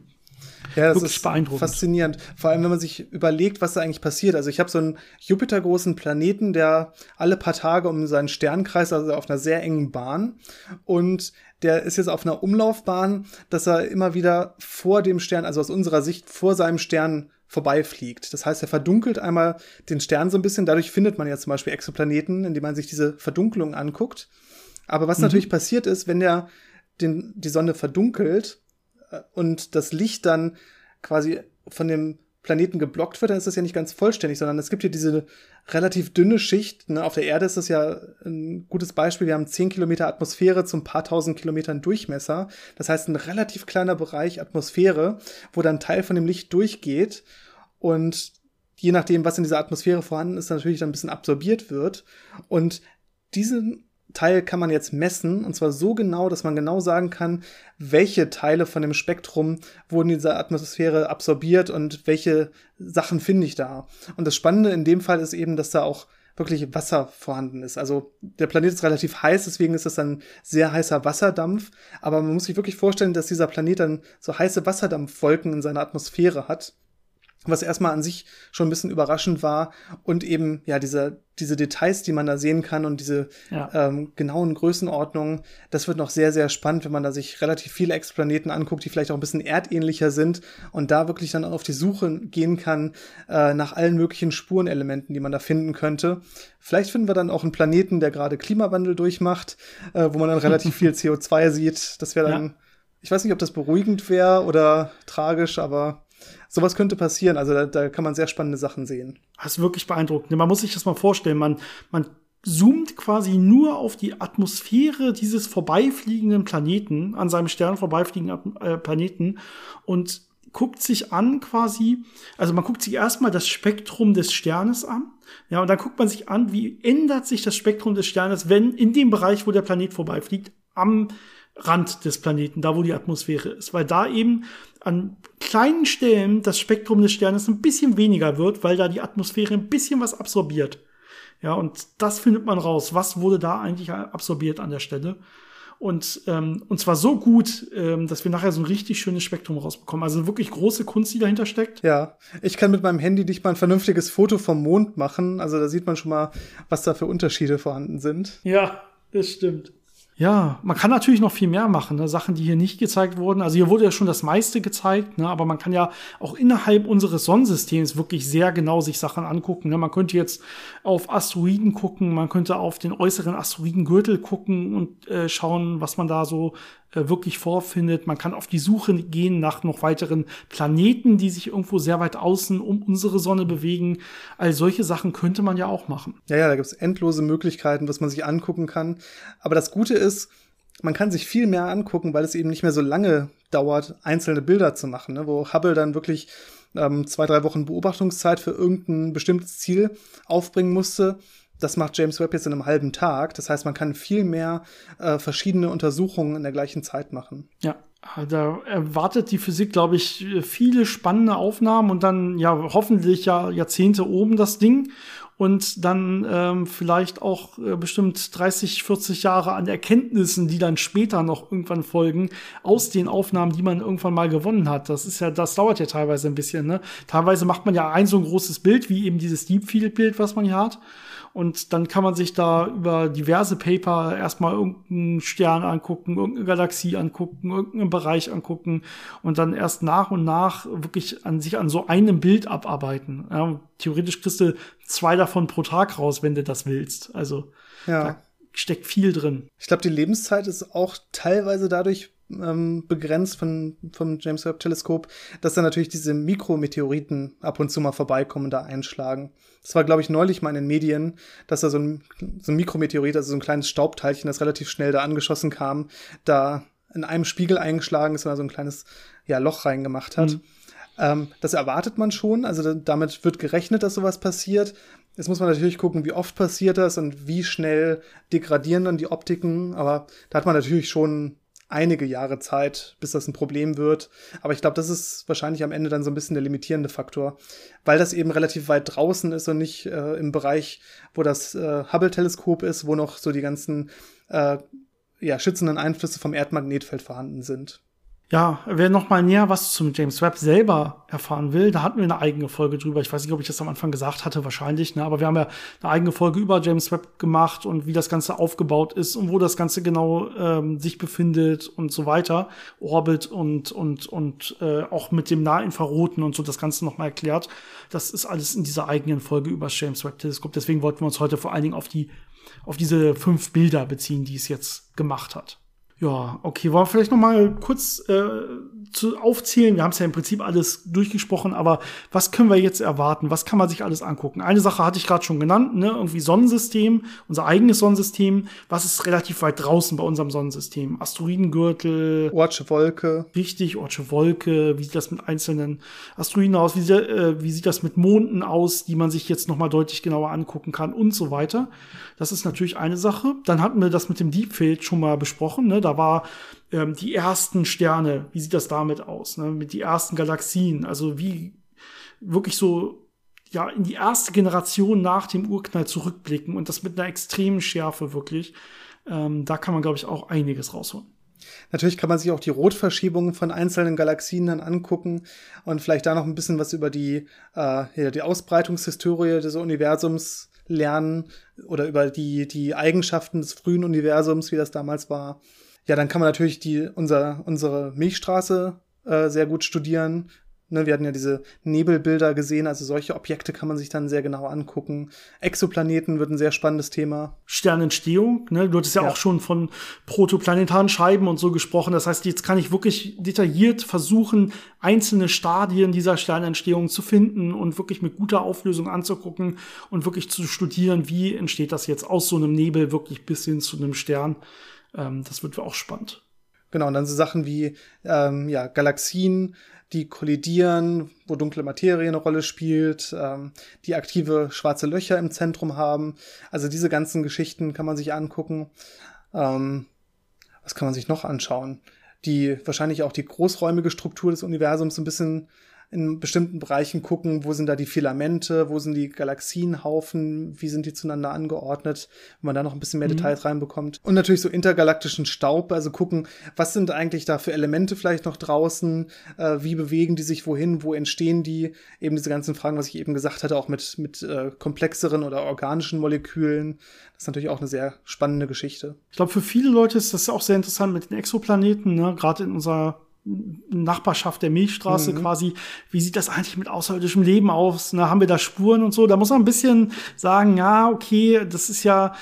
Ja, das ist beeindruckend. faszinierend. Vor allem, wenn man sich überlegt, was da eigentlich passiert. Also ich habe so einen Jupiter-großen Planeten, der alle paar Tage um seinen Sternkreis, also auf einer sehr engen Bahn. Und der ist jetzt auf einer Umlaufbahn, dass er immer wieder vor dem Stern, also aus unserer Sicht vor seinem Stern vorbeifliegt. Das heißt, er verdunkelt einmal den Stern so ein bisschen. Dadurch findet man ja zum Beispiel Exoplaneten, indem man sich diese Verdunkelung anguckt. Aber was mhm. natürlich passiert ist, wenn der den, die Sonne verdunkelt, und das Licht dann quasi von dem Planeten geblockt wird, dann ist das ja nicht ganz vollständig, sondern es gibt hier diese relativ dünne Schicht. Ne? Auf der Erde ist das ja ein gutes Beispiel. Wir haben 10 Kilometer Atmosphäre zum paar tausend Kilometern Durchmesser. Das heißt, ein relativ kleiner Bereich Atmosphäre, wo dann Teil von dem Licht durchgeht und je nachdem, was in dieser Atmosphäre vorhanden ist, natürlich dann ein bisschen absorbiert wird. Und diesen Teil kann man jetzt messen, und zwar so genau, dass man genau sagen kann, welche Teile von dem Spektrum wurden in dieser Atmosphäre absorbiert und welche Sachen finde ich da. Und das Spannende in dem Fall ist eben, dass da auch wirklich Wasser vorhanden ist. Also der Planet ist relativ heiß, deswegen ist das dann sehr heißer Wasserdampf. Aber man muss sich wirklich vorstellen, dass dieser Planet dann so heiße Wasserdampfwolken in seiner Atmosphäre hat was erstmal an sich schon ein bisschen überraschend war und eben ja diese diese Details, die man da sehen kann und diese ja. ähm, genauen Größenordnungen, das wird noch sehr sehr spannend, wenn man da sich relativ viele Exoplaneten anguckt, die vielleicht auch ein bisschen erdähnlicher sind und da wirklich dann auf die Suche gehen kann äh, nach allen möglichen Spurenelementen, die man da finden könnte. Vielleicht finden wir dann auch einen Planeten, der gerade Klimawandel durchmacht, äh, wo man dann relativ viel CO2 sieht. Das wäre dann, ja. ich weiß nicht, ob das beruhigend wäre oder tragisch, aber sowas könnte passieren. Also da, da kann man sehr spannende Sachen sehen. Das ist wirklich beeindruckend. Man muss sich das mal vorstellen. Man, man zoomt quasi nur auf die Atmosphäre dieses vorbeifliegenden Planeten, an seinem Stern vorbeifliegenden äh, Planeten und guckt sich an quasi, also man guckt sich erstmal das Spektrum des Sternes an, ja, und dann guckt man sich an, wie ändert sich das Spektrum des Sternes, wenn in dem Bereich, wo der Planet vorbeifliegt, am Rand des Planeten, da wo die Atmosphäre ist, weil da eben an kleinen Stellen das Spektrum des Sternes ein bisschen weniger wird, weil da die Atmosphäre ein bisschen was absorbiert. Ja, und das findet man raus. Was wurde da eigentlich absorbiert an der Stelle? Und, ähm, und zwar so gut, ähm, dass wir nachher so ein richtig schönes Spektrum rausbekommen. Also wirklich große Kunst, die dahinter steckt. Ja, ich kann mit meinem Handy nicht mal ein vernünftiges Foto vom Mond machen. Also da sieht man schon mal, was da für Unterschiede vorhanden sind. Ja, das stimmt. Ja, man kann natürlich noch viel mehr machen, ne? Sachen, die hier nicht gezeigt wurden. Also hier wurde ja schon das meiste gezeigt, ne? aber man kann ja auch innerhalb unseres Sonnensystems wirklich sehr genau sich Sachen angucken. Ne? Man könnte jetzt auf Asteroiden gucken, man könnte auf den äußeren Asteroidengürtel gucken und äh, schauen, was man da so äh, wirklich vorfindet. Man kann auf die Suche gehen nach noch weiteren Planeten, die sich irgendwo sehr weit außen um unsere Sonne bewegen. All solche Sachen könnte man ja auch machen. Ja, ja, da gibt es endlose Möglichkeiten, was man sich angucken kann. Aber das Gute ist, man kann sich viel mehr angucken, weil es eben nicht mehr so lange dauert, einzelne Bilder zu machen, ne? wo Hubble dann wirklich ähm, zwei, drei Wochen Beobachtungszeit für irgendein bestimmtes Ziel aufbringen musste das macht James Webb jetzt in einem halben Tag. Das heißt, man kann viel mehr äh, verschiedene Untersuchungen in der gleichen Zeit machen. Ja, da erwartet die Physik, glaube ich, viele spannende Aufnahmen und dann ja hoffentlich ja Jahrzehnte oben das Ding und dann ähm, vielleicht auch äh, bestimmt 30, 40 Jahre an Erkenntnissen, die dann später noch irgendwann folgen, aus den Aufnahmen, die man irgendwann mal gewonnen hat. Das ist ja, das dauert ja teilweise ein bisschen. Ne? Teilweise macht man ja ein so ein großes Bild, wie eben dieses Deep Field Bild, was man hier hat. Und dann kann man sich da über diverse Paper erstmal irgendeinen Stern angucken, irgendeine Galaxie angucken, irgendeinen Bereich angucken und dann erst nach und nach wirklich an sich an so einem Bild abarbeiten. Ja, theoretisch kriegst du zwei davon pro Tag raus, wenn du das willst. Also ja. da steckt viel drin. Ich glaube, die Lebenszeit ist auch teilweise dadurch ähm, begrenzt von, vom James Webb Teleskop, dass da natürlich diese Mikrometeoriten ab und zu mal vorbeikommen und da einschlagen. Das war, glaube ich, neulich mal in den Medien, dass da so ein, so ein Mikrometeorit, also so ein kleines Staubteilchen, das relativ schnell da angeschossen kam, da in einem Spiegel eingeschlagen ist und da so ein kleines ja, Loch reingemacht hat. Mhm. Ähm, das erwartet man schon, also damit wird gerechnet, dass sowas passiert. Jetzt muss man natürlich gucken, wie oft passiert das und wie schnell degradieren dann die Optiken, aber da hat man natürlich schon einige Jahre Zeit, bis das ein Problem wird. Aber ich glaube, das ist wahrscheinlich am Ende dann so ein bisschen der limitierende Faktor, weil das eben relativ weit draußen ist und nicht äh, im Bereich, wo das äh, Hubble-Teleskop ist, wo noch so die ganzen äh, ja, schützenden Einflüsse vom Erdmagnetfeld vorhanden sind. Ja, wer noch mal näher was zum James Webb selber erfahren will, da hatten wir eine eigene Folge drüber. Ich weiß nicht, ob ich das am Anfang gesagt hatte, wahrscheinlich, ne? aber wir haben ja eine eigene Folge über James Webb gemacht und wie das Ganze aufgebaut ist und wo das Ganze genau ähm, sich befindet und so weiter, Orbit und und und äh, auch mit dem Nahinfraroten und so das Ganze noch mal erklärt. Das ist alles in dieser eigenen Folge über das James Webb Teleskop. Deswegen wollten wir uns heute vor allen Dingen auf die auf diese fünf Bilder beziehen, die es jetzt gemacht hat. Ja, okay, wollen wir vielleicht noch mal kurz äh, zu aufzählen. Wir haben es ja im Prinzip alles durchgesprochen, aber was können wir jetzt erwarten? Was kann man sich alles angucken? Eine Sache hatte ich gerade schon genannt, ne? irgendwie Sonnensystem, unser eigenes Sonnensystem. Was ist relativ weit draußen bei unserem Sonnensystem? Asteroidengürtel. Ortsche Wolke. Richtig, Ortsche Wolke. Wie sieht das mit einzelnen Asteroiden aus? Wie, sieht, äh, wie sieht das mit Monden aus, die man sich jetzt noch mal deutlich genauer angucken kann und so weiter? Das ist natürlich eine Sache. Dann hatten wir das mit dem Deepfield schon mal besprochen. Ne? Da war ähm, die ersten Sterne, wie sieht das damit aus? Ne? Mit die ersten Galaxien, also wie wirklich so ja in die erste Generation nach dem Urknall zurückblicken und das mit einer extremen Schärfe wirklich. Ähm, da kann man, glaube ich, auch einiges rausholen. Natürlich kann man sich auch die Rotverschiebungen von einzelnen Galaxien dann angucken und vielleicht da noch ein bisschen was über die, äh, ja, die Ausbreitungshistorie des Universums lernen oder über die, die Eigenschaften des frühen Universums, wie das damals war. Ja, dann kann man natürlich die, unser, unsere Milchstraße äh, sehr gut studieren. Ne, wir hatten ja diese Nebelbilder gesehen, also solche Objekte kann man sich dann sehr genau angucken. Exoplaneten wird ein sehr spannendes Thema. Sternentstehung, ne? Du hattest ja, ja, auch schon von protoplanetaren Scheiben und so gesprochen. Das heißt, jetzt kann ich wirklich detailliert versuchen, einzelne Stadien dieser Sternentstehung zu finden und wirklich mit guter Auflösung anzugucken und wirklich zu studieren, wie entsteht das jetzt aus so einem Nebel wirklich bis hin zu einem Stern. Ähm, das wird auch spannend. Genau, und dann so Sachen wie ähm, ja, Galaxien, die kollidieren, wo dunkle Materie eine Rolle spielt, ähm, die aktive schwarze Löcher im Zentrum haben. Also diese ganzen Geschichten kann man sich angucken. Ähm, was kann man sich noch anschauen? Die wahrscheinlich auch die großräumige Struktur des Universums ein bisschen in bestimmten Bereichen gucken, wo sind da die Filamente, wo sind die Galaxienhaufen, wie sind die zueinander angeordnet, wenn man da noch ein bisschen mehr mhm. Details reinbekommt. Und natürlich so intergalaktischen Staub, also gucken, was sind eigentlich da für Elemente vielleicht noch draußen, äh, wie bewegen die sich wohin, wo entstehen die, eben diese ganzen Fragen, was ich eben gesagt hatte, auch mit, mit äh, komplexeren oder organischen Molekülen. Das ist natürlich auch eine sehr spannende Geschichte. Ich glaube, für viele Leute ist das auch sehr interessant mit den Exoplaneten, ne? gerade in unserer Nachbarschaft der Milchstraße mhm. quasi, wie sieht das eigentlich mit außerirdischem Leben aus? Ne, haben wir da Spuren und so? Da muss man ein bisschen sagen, ja, okay, das ist ja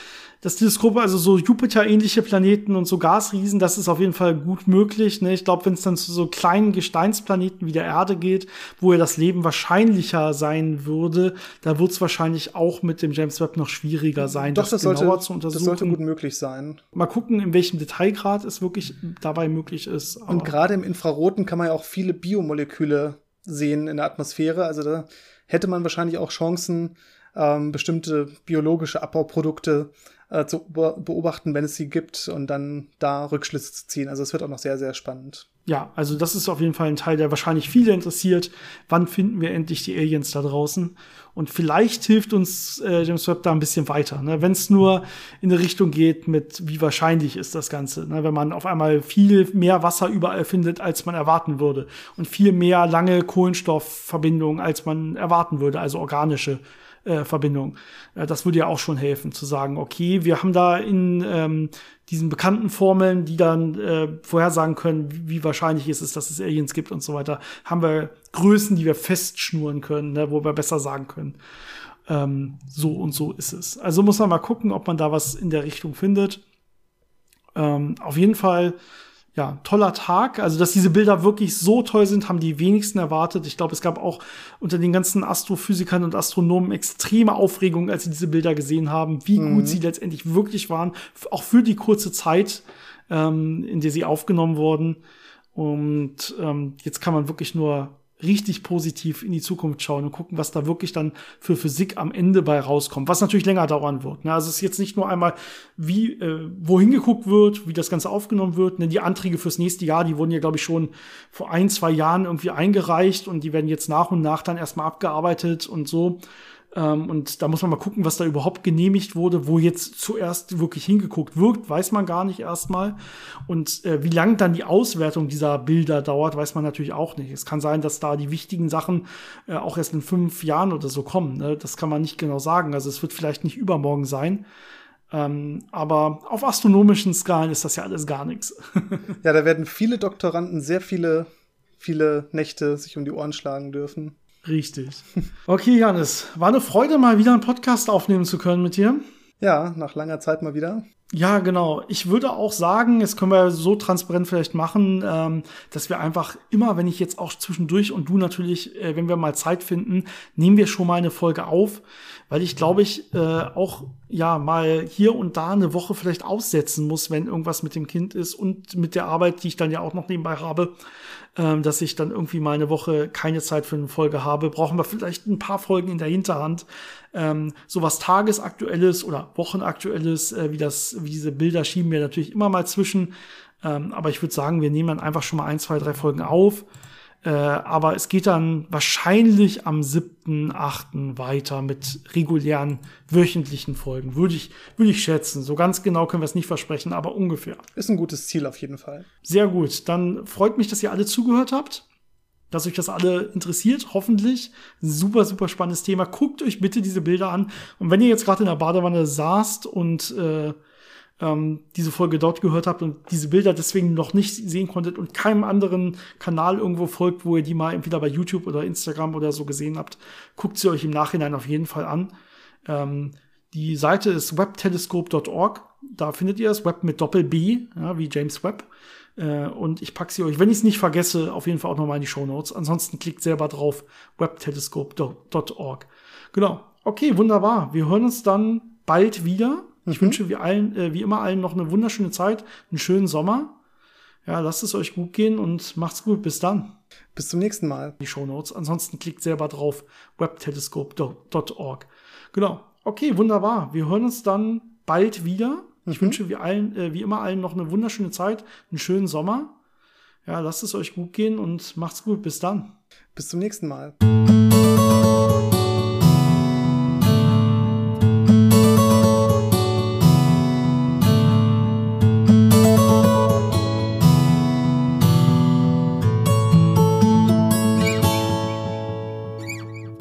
das Teleskop, also so Jupiter-ähnliche Planeten und so Gasriesen, das ist auf jeden Fall gut möglich. Ne? Ich glaube, wenn es dann zu so kleinen Gesteinsplaneten wie der Erde geht, wo ja das Leben wahrscheinlicher sein würde, da wird es wahrscheinlich auch mit dem James Webb noch schwieriger sein, Doch, das, das genauer sollte, zu untersuchen. Das sollte gut möglich sein. Mal gucken, in welchem Detailgrad es wirklich dabei möglich ist. und gerade im Infraroten kann man ja auch viele Biomoleküle sehen in der Atmosphäre. Also da hätte man wahrscheinlich auch Chancen, ähm, bestimmte biologische Abbauprodukte äh, zu beobachten, wenn es sie gibt und dann da Rückschlüsse zu ziehen. Also es wird auch noch sehr, sehr spannend. Ja, also das ist auf jeden Fall ein Teil, der wahrscheinlich viele interessiert. Wann finden wir endlich die Aliens da draußen? Und vielleicht hilft uns äh, James Webb da ein bisschen weiter. Ne? Wenn es nur in eine Richtung geht mit, wie wahrscheinlich ist das Ganze. Ne? Wenn man auf einmal viel mehr Wasser überall findet, als man erwarten würde. Und viel mehr lange Kohlenstoffverbindungen, als man erwarten würde, also organische äh, Verbindung. Äh, das würde ja auch schon helfen, zu sagen, okay, wir haben da in ähm, diesen bekannten Formeln, die dann äh, vorhersagen können, wie, wie, wahrscheinlich ist es, dass es Aliens gibt und so weiter, haben wir Größen, die wir festschnuren können, ne, wo wir besser sagen können. Ähm, so und so ist es. Also muss man mal gucken, ob man da was in der Richtung findet. Ähm, auf jeden Fall ja, toller Tag. Also, dass diese Bilder wirklich so toll sind, haben die wenigsten erwartet. Ich glaube, es gab auch unter den ganzen Astrophysikern und Astronomen extreme Aufregung, als sie diese Bilder gesehen haben, wie mhm. gut sie letztendlich wirklich waren, auch für die kurze Zeit, ähm, in der sie aufgenommen wurden. Und ähm, jetzt kann man wirklich nur richtig positiv in die Zukunft schauen und gucken, was da wirklich dann für Physik am Ende bei rauskommt, was natürlich länger dauern wird. Ne? Also es ist jetzt nicht nur einmal, wie äh, wohin geguckt wird, wie das Ganze aufgenommen wird. Ne? Die Anträge fürs nächste Jahr, die wurden ja, glaube ich, schon vor ein, zwei Jahren irgendwie eingereicht und die werden jetzt nach und nach dann erstmal abgearbeitet und so. Ähm, und da muss man mal gucken, was da überhaupt genehmigt wurde, wo jetzt zuerst wirklich hingeguckt wird, weiß man gar nicht erstmal. Und äh, wie lang dann die Auswertung dieser Bilder dauert, weiß man natürlich auch nicht. Es kann sein, dass da die wichtigen Sachen äh, auch erst in fünf Jahren oder so kommen. Ne? Das kann man nicht genau sagen. Also es wird vielleicht nicht übermorgen sein. Ähm, aber auf astronomischen Skalen ist das ja alles gar nichts. ja, da werden viele Doktoranden sehr viele, viele Nächte sich um die Ohren schlagen dürfen. Richtig. Okay, Janis, war eine Freude, mal wieder einen Podcast aufnehmen zu können mit dir. Ja, nach langer Zeit mal wieder. Ja, genau. Ich würde auch sagen, jetzt können wir so transparent vielleicht machen, ähm, dass wir einfach immer, wenn ich jetzt auch zwischendurch und du natürlich, äh, wenn wir mal Zeit finden, nehmen wir schon mal eine Folge auf, weil ich glaube ich äh, auch ja mal hier und da eine Woche vielleicht aussetzen muss, wenn irgendwas mit dem Kind ist und mit der Arbeit, die ich dann ja auch noch nebenbei habe, ähm, dass ich dann irgendwie mal eine Woche keine Zeit für eine Folge habe, brauchen wir vielleicht ein paar Folgen in der Hinterhand, ähm, sowas Tagesaktuelles oder Wochenaktuelles, äh, wie das, wie diese Bilder schieben wir natürlich immer mal zwischen. Ähm, aber ich würde sagen, wir nehmen dann einfach schon mal ein, zwei, drei Folgen auf. Äh, aber es geht dann wahrscheinlich am 7.8. weiter mit regulären wöchentlichen Folgen. Würde ich, würde ich schätzen. So ganz genau können wir es nicht versprechen, aber ungefähr. Ist ein gutes Ziel auf jeden Fall. Sehr gut. Dann freut mich, dass ihr alle zugehört habt dass euch das alle interessiert, hoffentlich. Super, super spannendes Thema. Guckt euch bitte diese Bilder an. Und wenn ihr jetzt gerade in der Badewanne saßt und äh, ähm, diese Folge dort gehört habt und diese Bilder deswegen noch nicht sehen konntet und keinem anderen Kanal irgendwo folgt, wo ihr die mal entweder bei YouTube oder Instagram oder so gesehen habt, guckt sie euch im Nachhinein auf jeden Fall an. Ähm, die Seite ist webtelescope.org. Da findet ihr das Web mit Doppel B, ja, wie James Webb. Äh, und ich packe sie euch, wenn ich es nicht vergesse, auf jeden Fall auch nochmal in die Show Notes. Ansonsten klickt selber drauf, webtelescope.org. Genau. Okay, wunderbar. Wir hören uns dann bald wieder. Ich mhm. wünsche wie, allen, äh, wie immer allen noch eine wunderschöne Zeit, einen schönen Sommer. Ja, lasst es euch gut gehen und macht's gut. Bis dann. Bis zum nächsten Mal. Die Show Notes. Ansonsten klickt selber drauf, webtelescope.org. Genau. Okay, wunderbar. Wir hören uns dann bald wieder. Ich mhm. wünsche wie, allen, äh, wie immer allen noch eine wunderschöne Zeit, einen schönen Sommer. Ja, lasst es euch gut gehen und macht's gut. Bis dann. Bis zum nächsten Mal.